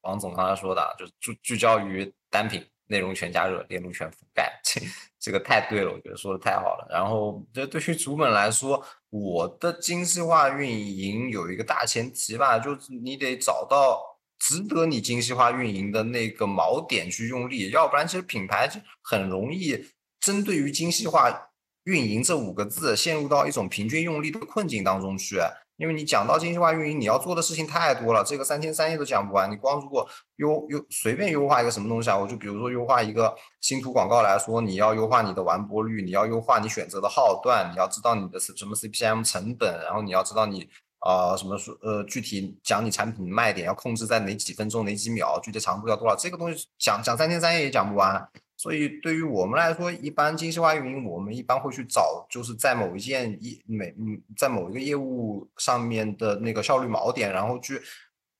王总刚才说的，就是聚聚焦于单品，内容全加热，链路全覆盖，这 这个太对了，我觉得说的太好了。然后这对于主本来说，我的精细化运营有一个大前提吧，就是你得找到值得你精细化运营的那个锚点去用力，要不然其实品牌就很容易针对于精细化。运营这五个字陷入到一种平均用力的困境当中去，因为你讲到精细化运营，你要做的事情太多了，这个三天三夜都讲不完。你光如果优优随便优化一个什么东西啊，我就比如说优化一个星图广告来说，你要优化你的完播率，你要优化你选择的号段，你要知道你的什么 CPM 成本，然后你要知道你啊什么说呃具体讲你产品卖点要控制在哪几分钟哪几秒，具体长度要多少，这个东西讲讲三天三夜也讲不完。所以对于我们来说，一般精细化运营，我们一般会去找，就是在某一件业每嗯，在某一个业务上面的那个效率锚点，然后去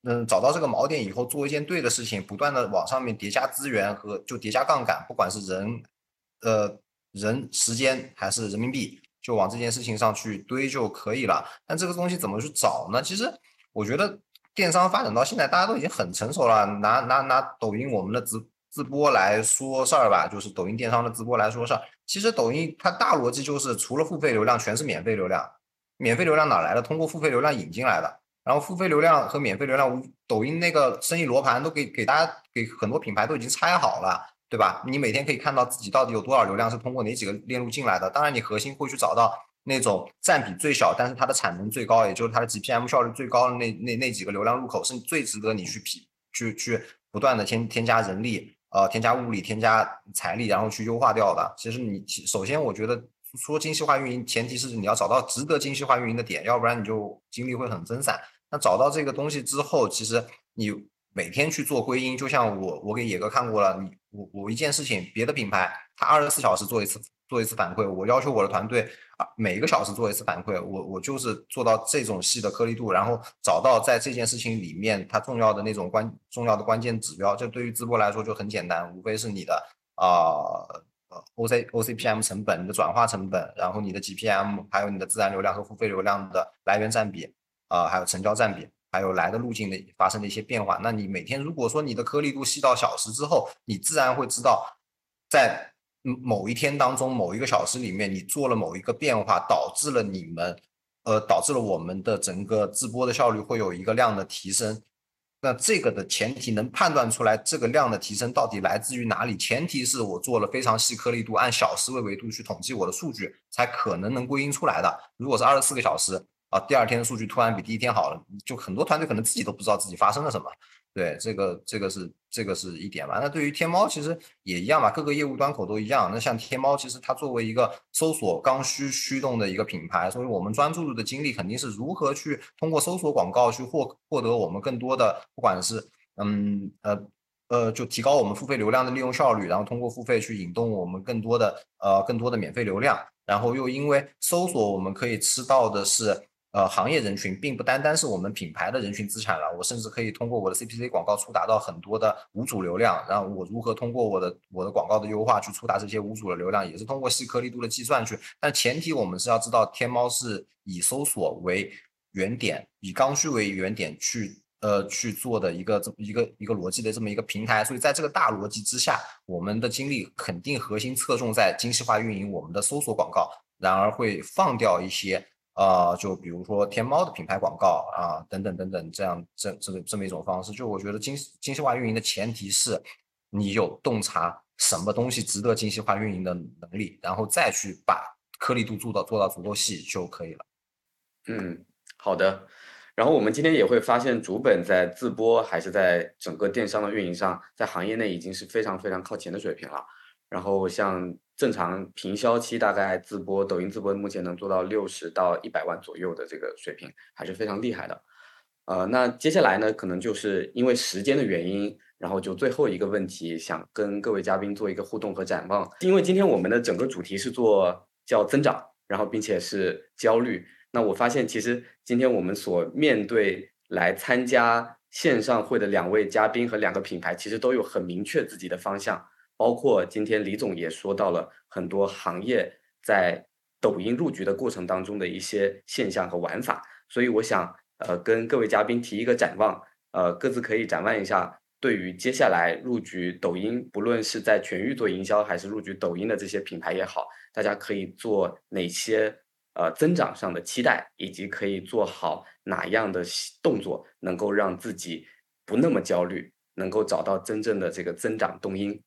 嗯找到这个锚点以后，做一件对的事情，不断的往上面叠加资源和就叠加杠杆，不管是人呃人时间还是人民币，就往这件事情上去堆就可以了。但这个东西怎么去找呢？其实我觉得电商发展到现在，大家都已经很成熟了。拿拿拿抖音我们的直直播来说事儿吧，就是抖音电商的直播来说事儿。其实抖音它大逻辑就是，除了付费流量，全是免费流量。免费流量哪来的？通过付费流量引进来的。然后付费流量和免费流量，抖音那个生意罗盘都给给大家给很多品牌都已经拆好了，对吧？你每天可以看到自己到底有多少流量是通过哪几个链路进来的。当然，你核心会去找到那种占比最小，但是它的产能最高，也就是它的 GPM 效率最高的那那那几个流量入口，是最值得你去匹去去不断的添添加人力。呃添加物力、添加财力，然后去优化掉的。其实你首先我觉得说精细化运营，前提是你要找到值得精细化运营的点，要不然你就精力会很分散。那找到这个东西之后，其实你每天去做归因，就像我我给野哥看过了，你我我一件事情，别的品牌他二十四小时做一次做一次反馈，我要求我的团队啊每一个小时做一次反馈，我我就是做到这种细的颗粒度，然后找到在这件事情里面它重要的那种关重要的关键指标，这对于直播来说就很简单，无非是你的啊 O C O C P M 成本、你的转化成本，然后你的 G P M，还有你的自然流量和付费流量的来源占比。啊，还有成交占比，还有来的路径的发生的一些变化。那你每天如果说你的颗粒度细到小时之后，你自然会知道，在某一天当中某一个小时里面，你做了某一个变化，导致了你们，呃，导致了我们的整个直播的效率会有一个量的提升。那这个的前提能判断出来这个量的提升到底来自于哪里？前提是我做了非常细颗粒度，按小时为维度去统计我的数据，才可能能归因出来的。如果是二十四个小时。啊，第二天的数据突然比第一天好了，就很多团队可能自己都不知道自己发生了什么。对，这个这个是这个是一点吧。那对于天猫其实也一样吧，各个业务端口都一样。那像天猫，其实它作为一个搜索刚需驱动的一个品牌，所以我们专注的精力肯定是如何去通过搜索广告去获获得我们更多的，不管是嗯呃呃，就提高我们付费流量的利用效率，然后通过付费去引动我们更多的呃更多的免费流量，然后又因为搜索我们可以吃到的是。呃，行业人群并不单单是我们品牌的人群资产了，我甚至可以通过我的 CPC 广告触达到很多的无主流量，然后我如何通过我的我的广告的优化去触达这些无主的流量，也是通过细颗粒度的计算去。但前提我们是要知道，天猫是以搜索为原点，以刚需为原点去呃去做的一个这么一个一个逻辑的这么一个平台，所以在这个大逻辑之下，我们的精力肯定核心侧重在精细化运营我们的搜索广告，然而会放掉一些。啊，就比如说天猫的品牌广告啊，等等等等，这样这这么这么一种方式，就我觉得精精细化运营的前提是，你有洞察什么东西值得精细化运营的能力，然后再去把颗粒度做到做到足够细就可以了。嗯，好的。然后我们今天也会发现，主本在自播还是在整个电商的运营上，在行业内已经是非常非常靠前的水平了。然后像。正常平销期大概自播，抖音自播目前能做到六十到一百万左右的这个水平，还是非常厉害的。呃，那接下来呢，可能就是因为时间的原因，然后就最后一个问题，想跟各位嘉宾做一个互动和展望。因为今天我们的整个主题是做叫增长，然后并且是焦虑。那我发现其实今天我们所面对来参加线上会的两位嘉宾和两个品牌，其实都有很明确自己的方向。包括今天李总也说到了很多行业在抖音入局的过程当中的一些现象和玩法，所以我想呃跟各位嘉宾提一个展望，呃各自可以展望一下对于接下来入局抖音，不论是在全域做营销还是入局抖音的这些品牌也好，大家可以做哪些呃增长上的期待，以及可以做好哪样的动作，能够让自己不那么焦虑，能够找到真正的这个增长动因。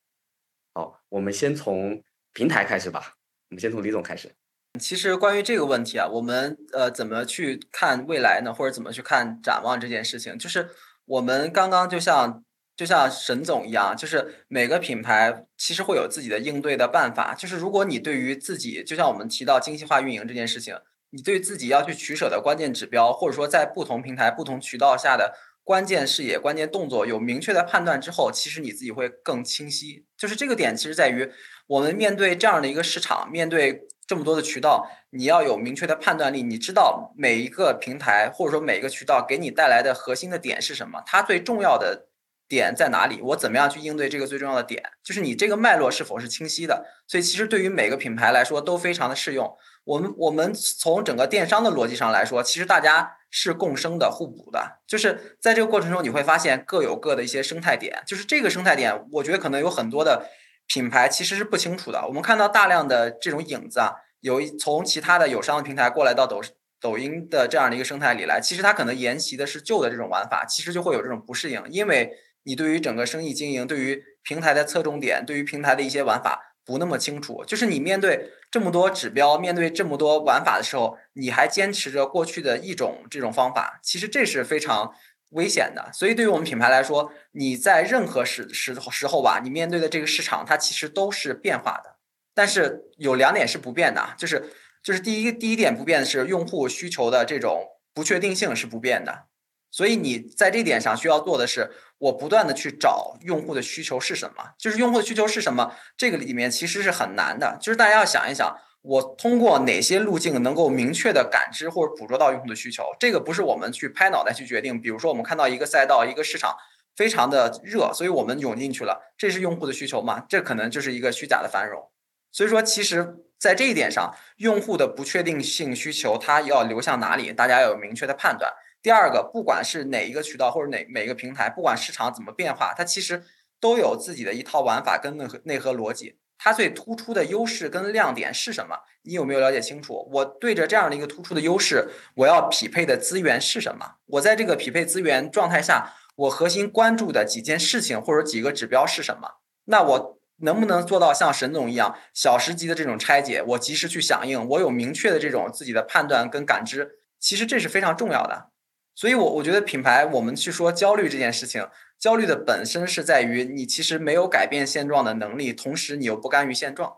好，我们先从平台开始吧。我们先从李总开始。其实关于这个问题啊，我们呃怎么去看未来呢？或者怎么去看展望这件事情？就是我们刚刚就像就像沈总一样，就是每个品牌其实会有自己的应对的办法。就是如果你对于自己，就像我们提到精细化运营这件事情，你对自己要去取舍的关键指标，或者说在不同平台、不同渠道下的。关键视野、关键动作有明确的判断之后，其实你自己会更清晰。就是这个点，其实在于我们面对这样的一个市场，面对这么多的渠道，你要有明确的判断力。你知道每一个平台或者说每一个渠道给你带来的核心的点是什么？它最重要的点在哪里？我怎么样去应对这个最重要的点？就是你这个脉络是否是清晰的？所以其实对于每个品牌来说都非常的适用。我们我们从整个电商的逻辑上来说，其实大家。是共生的、互补的，就是在这个过程中，你会发现各有各的一些生态点。就是这个生态点，我觉得可能有很多的品牌其实是不清楚的。我们看到大量的这种影子啊，有从其他的友商的平台过来到抖抖音的这样的一个生态里来，其实它可能沿袭的是旧的这种玩法，其实就会有这种不适应，因为你对于整个生意经营、对于平台的侧重点、对于平台的一些玩法。不那么清楚，就是你面对这么多指标，面对这么多玩法的时候，你还坚持着过去的一种这种方法，其实这是非常危险的。所以对于我们品牌来说，你在任何时时时候吧，你面对的这个市场，它其实都是变化的。但是有两点是不变的，就是就是第一第一点不变的是用户需求的这种不确定性是不变的。所以你在这点上需要做的是，我不断的去找用户的需求是什么，就是用户的需求是什么，这个里面其实是很难的。就是大家要想一想，我通过哪些路径能够明确的感知或者捕捉到用户的需求，这个不是我们去拍脑袋去决定。比如说我们看到一个赛道、一个市场非常的热，所以我们涌进去了，这是用户的需求吗？这可能就是一个虚假的繁荣。所以说，其实在这一点上，用户的不确定性需求，它要流向哪里，大家要有明确的判断。第二个，不管是哪一个渠道或者哪每一个平台，不管市场怎么变化，它其实都有自己的一套玩法跟内核内核逻辑。它最突出的优势跟亮点是什么？你有没有了解清楚？我对着这样的一个突出的优势，我要匹配的资源是什么？我在这个匹配资源状态下，我核心关注的几件事情或者几个指标是什么？那我能不能做到像沈总一样小时级的这种拆解？我及时去响应，我有明确的这种自己的判断跟感知，其实这是非常重要的。所以，我我觉得品牌，我们去说焦虑这件事情，焦虑的本身是在于你其实没有改变现状的能力，同时你又不甘于现状。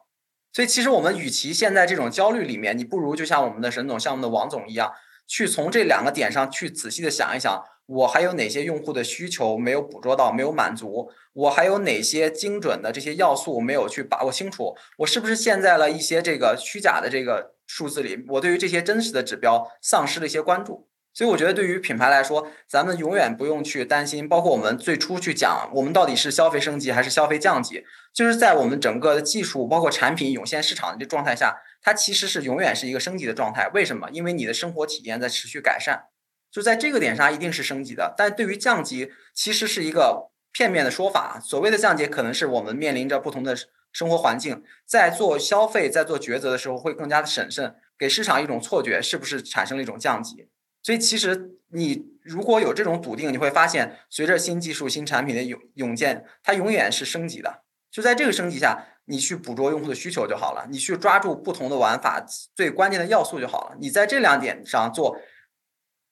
所以，其实我们与其陷在这种焦虑里面，你不如就像我们的沈总、像我们的王总一样，去从这两个点上去仔细的想一想，我还有哪些用户的需求没有捕捉到、没有满足？我还有哪些精准的这些要素没有去把握清楚？我是不是陷在了一些这个虚假的这个数字里？我对于这些真实的指标丧失了一些关注。所以我觉得，对于品牌来说，咱们永远不用去担心。包括我们最初去讲，我们到底是消费升级还是消费降级，就是在我们整个的技术包括产品涌现市场的这状态下，它其实是永远是一个升级的状态。为什么？因为你的生活体验在持续改善，就在这个点上一定是升级的。但对于降级，其实是一个片面的说法。所谓的降级，可能是我们面临着不同的生活环境，在做消费、在做抉择的时候会更加的审慎，给市场一种错觉，是不是产生了一种降级？所以，其实你如果有这种笃定，你会发现，随着新技术、新产品的涌涌现，它永远是升级的。就在这个升级下，你去捕捉用户的需求就好了，你去抓住不同的玩法最关键的要素就好了。你在这两点上做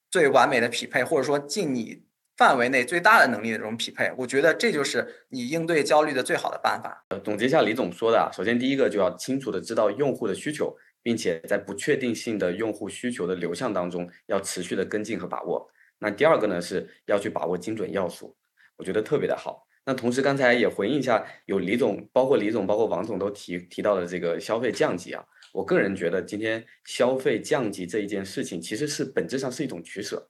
最完美的匹配，或者说尽你范围内最大的能力的这种匹配，我觉得这就是你应对焦虑的最好的办法。总结一下李总说的，首先第一个就要清楚的知道用户的需求。并且在不确定性的用户需求的流向当中，要持续的跟进和把握。那第二个呢，是要去把握精准要素，我觉得特别的好。那同时刚才也回应一下，有李总，包括李总，包括王总都提提到的这个消费降级啊。我个人觉得，今天消费降级这一件事情，其实是本质上是一种取舍。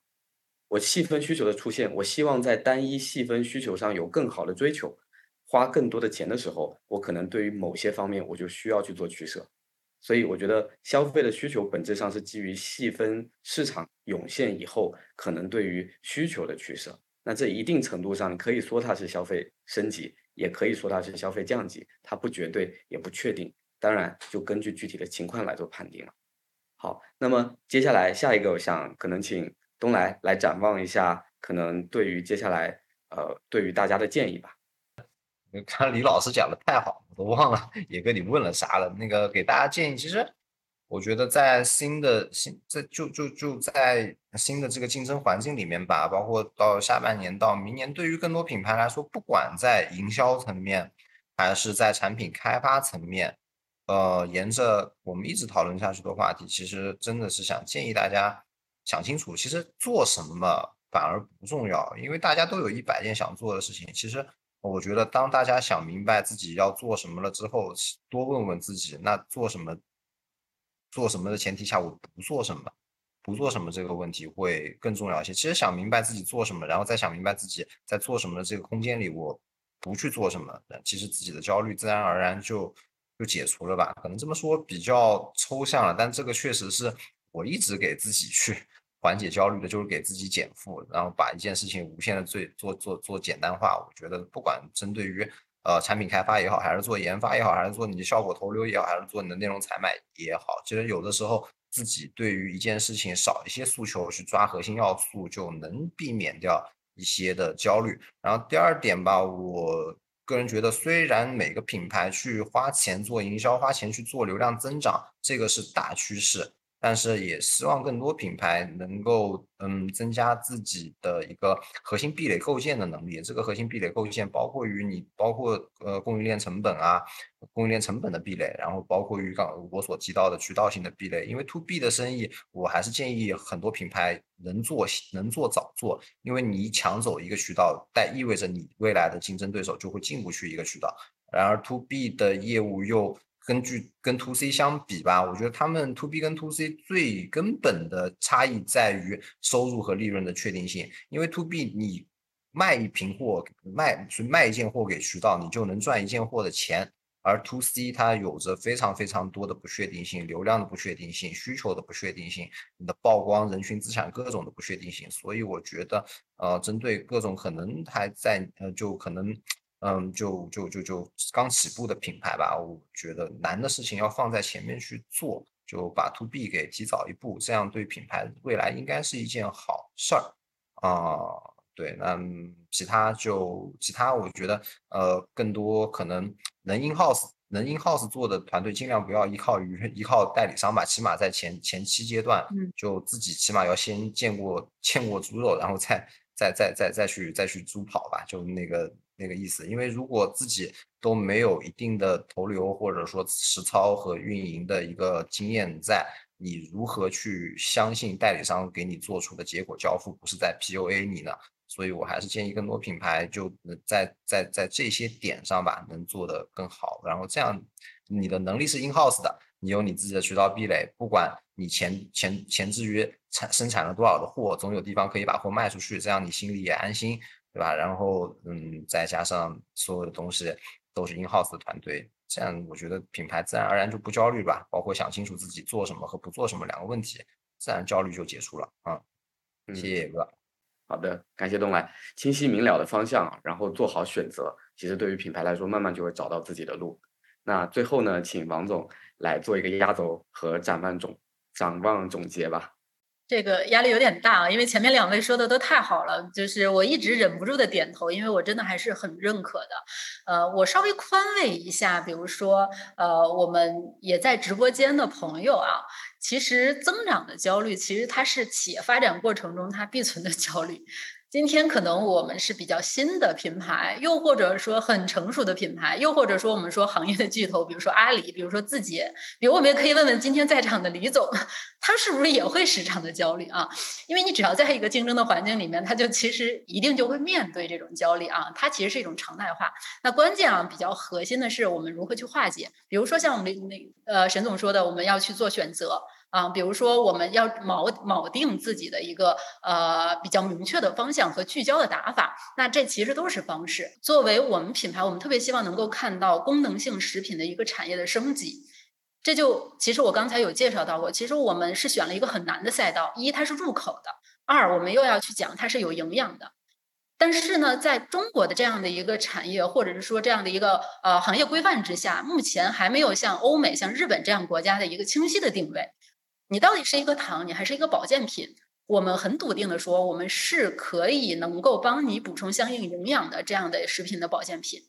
我细分需求的出现，我希望在单一细分需求上有更好的追求，花更多的钱的时候，我可能对于某些方面我就需要去做取舍。所以我觉得消费的需求本质上是基于细分市场涌现以后，可能对于需求的取舍。那这一定程度上可以说它是消费升级，也可以说它是消费降级，它不绝对也不确定。当然，就根据具体的情况来做判定了。好，那么接下来下一个，我想可能请东来来展望一下，可能对于接下来呃对于大家的建议吧。你看李老师讲的太好，我都忘了也跟你问了啥了。那个给大家建议，其实我觉得在新的新在就就就在新的这个竞争环境里面吧，包括到下半年到明年，对于更多品牌来说，不管在营销层面还是在产品开发层面，呃，沿着我们一直讨论下去的话题，其实真的是想建议大家想清楚，其实做什么反而不重要，因为大家都有一百件想做的事情，其实。我觉得，当大家想明白自己要做什么了之后，多问问自己，那做什么，做什么的前提下，我不做什么，不做什么这个问题会更重要一些。其实想明白自己做什么，然后再想明白自己在做什么的这个空间里，我不去做什么，其实自己的焦虑自然而然就就解除了吧。可能这么说比较抽象了，但这个确实是我一直给自己去。缓解焦虑的就是给自己减负，然后把一件事情无限的最做做做简单化。我觉得不管针对于呃产品开发也好，还是做研发也好，还是做你的效果投流也好，还是做你的内容采买也好，其实有的时候自己对于一件事情少一些诉求，去抓核心要素，就能避免掉一些的焦虑。然后第二点吧，我个人觉得，虽然每个品牌去花钱做营销，花钱去做流量增长，这个是大趋势。但是也希望更多品牌能够嗯增加自己的一个核心壁垒构建的能力。这个核心壁垒构建包括于你包括呃供应链成本啊，供应链成本的壁垒，然后包括于刚我所提到的渠道性的壁垒。因为 to B 的生意，我还是建议很多品牌能做能做早做，因为你抢走一个渠道，带意味着你未来的竞争对手就会进不去一个渠道。然而 to B 的业务又根据跟 to C 相比吧，我觉得他们 to B 跟 to C 最根本的差异在于收入和利润的确定性。因为 to B 你卖一瓶货，卖去卖一件货给渠道，你就能赚一件货的钱；而 to C 它有着非常非常多的不确定性，流量的不确定性，需求的不确定性，你的曝光、人群资产各种的不确定性。所以我觉得，呃，针对各种可能还在，呃，就可能。嗯，就就就就刚起步的品牌吧，我觉得难的事情要放在前面去做，就把 to B 给提早一步，这样对品牌未来应该是一件好事儿啊。对，那其他就其他，我觉得呃，更多可能能 in house 能 in house 做的团队，尽量不要依靠于依靠代理商吧，起码在前前期阶段，就自己起码要先见过见过猪肉，然后再再再再再去再去租跑吧，就那个。那个意思，因为如果自己都没有一定的投流或者说实操和运营的一个经验在，你如何去相信代理商给你做出的结果交付不是在 PUA 你呢？所以我还是建议更多品牌就在在在这些点上吧，能做得更好。然后这样你的能力是 in house 的，你有你自己的渠道壁垒，不管你前前前置于产生产了多少的货，总有地方可以把货卖出去，这样你心里也安心。对吧？然后，嗯，再加上所有的东西都是 in house 的团队，这样我觉得品牌自然而然就不焦虑吧。包括想清楚自己做什么和不做什么两个问题，自然焦虑就结束了啊。谢谢哥。好的，感谢东来。清晰明了的方向，然后做好选择，其实对于品牌来说，慢慢就会找到自己的路。那最后呢，请王总来做一个压轴和展望总展望总结吧。这个压力有点大啊，因为前面两位说的都太好了，就是我一直忍不住的点头，因为我真的还是很认可的。呃，我稍微宽慰一下，比如说，呃，我们也在直播间的朋友啊，其实增长的焦虑，其实它是企业发展过程中它必存的焦虑。今天可能我们是比较新的品牌，又或者说很成熟的品牌，又或者说我们说行业的巨头，比如说阿里，比如说字节，比如我们也可以问问今天在场的李总，他是不是也会时常的焦虑啊？因为你只要在一个竞争的环境里面，他就其实一定就会面对这种焦虑啊，它其实是一种常态化。那关键啊，比较核心的是我们如何去化解。比如说像我们那呃沈总说的，我们要去做选择。啊，比如说我们要锚锚定自己的一个呃比较明确的方向和聚焦的打法，那这其实都是方式。作为我们品牌，我们特别希望能够看到功能性食品的一个产业的升级。这就其实我刚才有介绍到过，其实我们是选了一个很难的赛道，一它是入口的，二我们又要去讲它是有营养的。但是呢，在中国的这样的一个产业，或者是说这样的一个呃行业规范之下，目前还没有像欧美、像日本这样国家的一个清晰的定位。你到底是一个糖，你还是一个保健品？我们很笃定的说，我们是可以能够帮你补充相应营养的这样的食品的保健品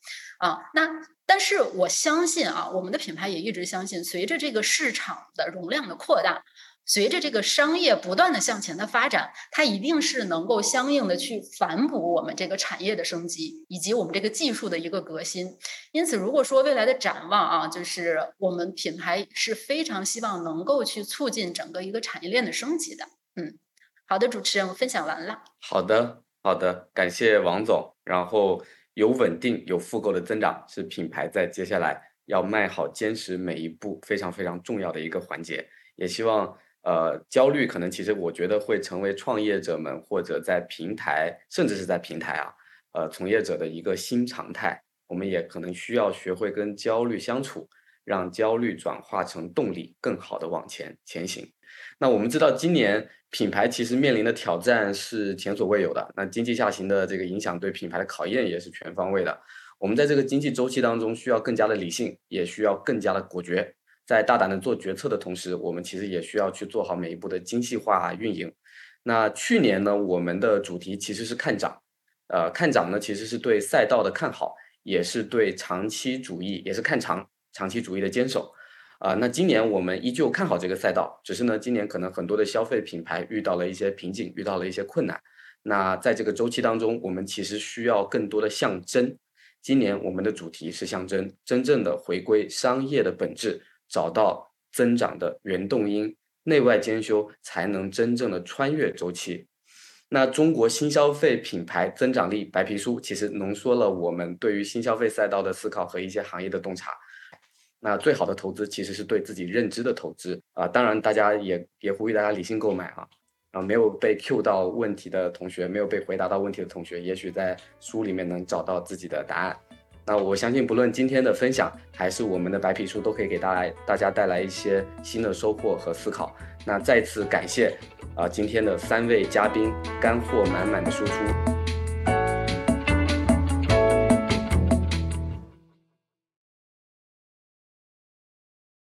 啊。那但是我相信啊，我们的品牌也一直相信，随着这个市场的容量的扩大。随着这个商业不断的向前的发展，它一定是能够相应的去反哺我们这个产业的升级，以及我们这个技术的一个革新。因此，如果说未来的展望啊，就是我们品牌是非常希望能够去促进整个一个产业链的升级的。嗯，好的，主持人，我分享完了。好的，好的，感谢王总。然后有稳定、有复购的增长，是品牌在接下来要迈好、坚持每一步非常非常重要的一个环节。也希望。呃，焦虑可能其实我觉得会成为创业者们或者在平台，甚至是在平台啊，呃，从业者的一个新常态。我们也可能需要学会跟焦虑相处，让焦虑转化成动力，更好的往前前行。那我们知道，今年品牌其实面临的挑战是前所未有的。那经济下行的这个影响对品牌的考验也是全方位的。我们在这个经济周期当中，需要更加的理性，也需要更加的果决。在大胆的做决策的同时，我们其实也需要去做好每一步的精细化运营。那去年呢，我们的主题其实是看涨，呃，看涨呢其实是对赛道的看好，也是对长期主义，也是看长长期主义的坚守。啊，那今年我们依旧看好这个赛道，只是呢，今年可能很多的消费品牌遇到了一些瓶颈，遇到了一些困难。那在这个周期当中，我们其实需要更多的象征。今年我们的主题是象征，真正的回归商业的本质，找到增长的原动因，内外兼修，才能真正的穿越周期。那中国新消费品牌增长力白皮书其实浓缩了我们对于新消费赛道的思考和一些行业的洞察。那最好的投资其实是对自己认知的投资啊，当然大家也也呼吁大家理性购买啊。啊，没有被 Q 到问题的同学，没有被回答到问题的同学，也许在书里面能找到自己的答案。那我相信，不论今天的分享还是我们的白皮书，都可以给大家大家带来一些新的收获和思考。那再次感谢啊，今天的三位嘉宾干货满满的输出。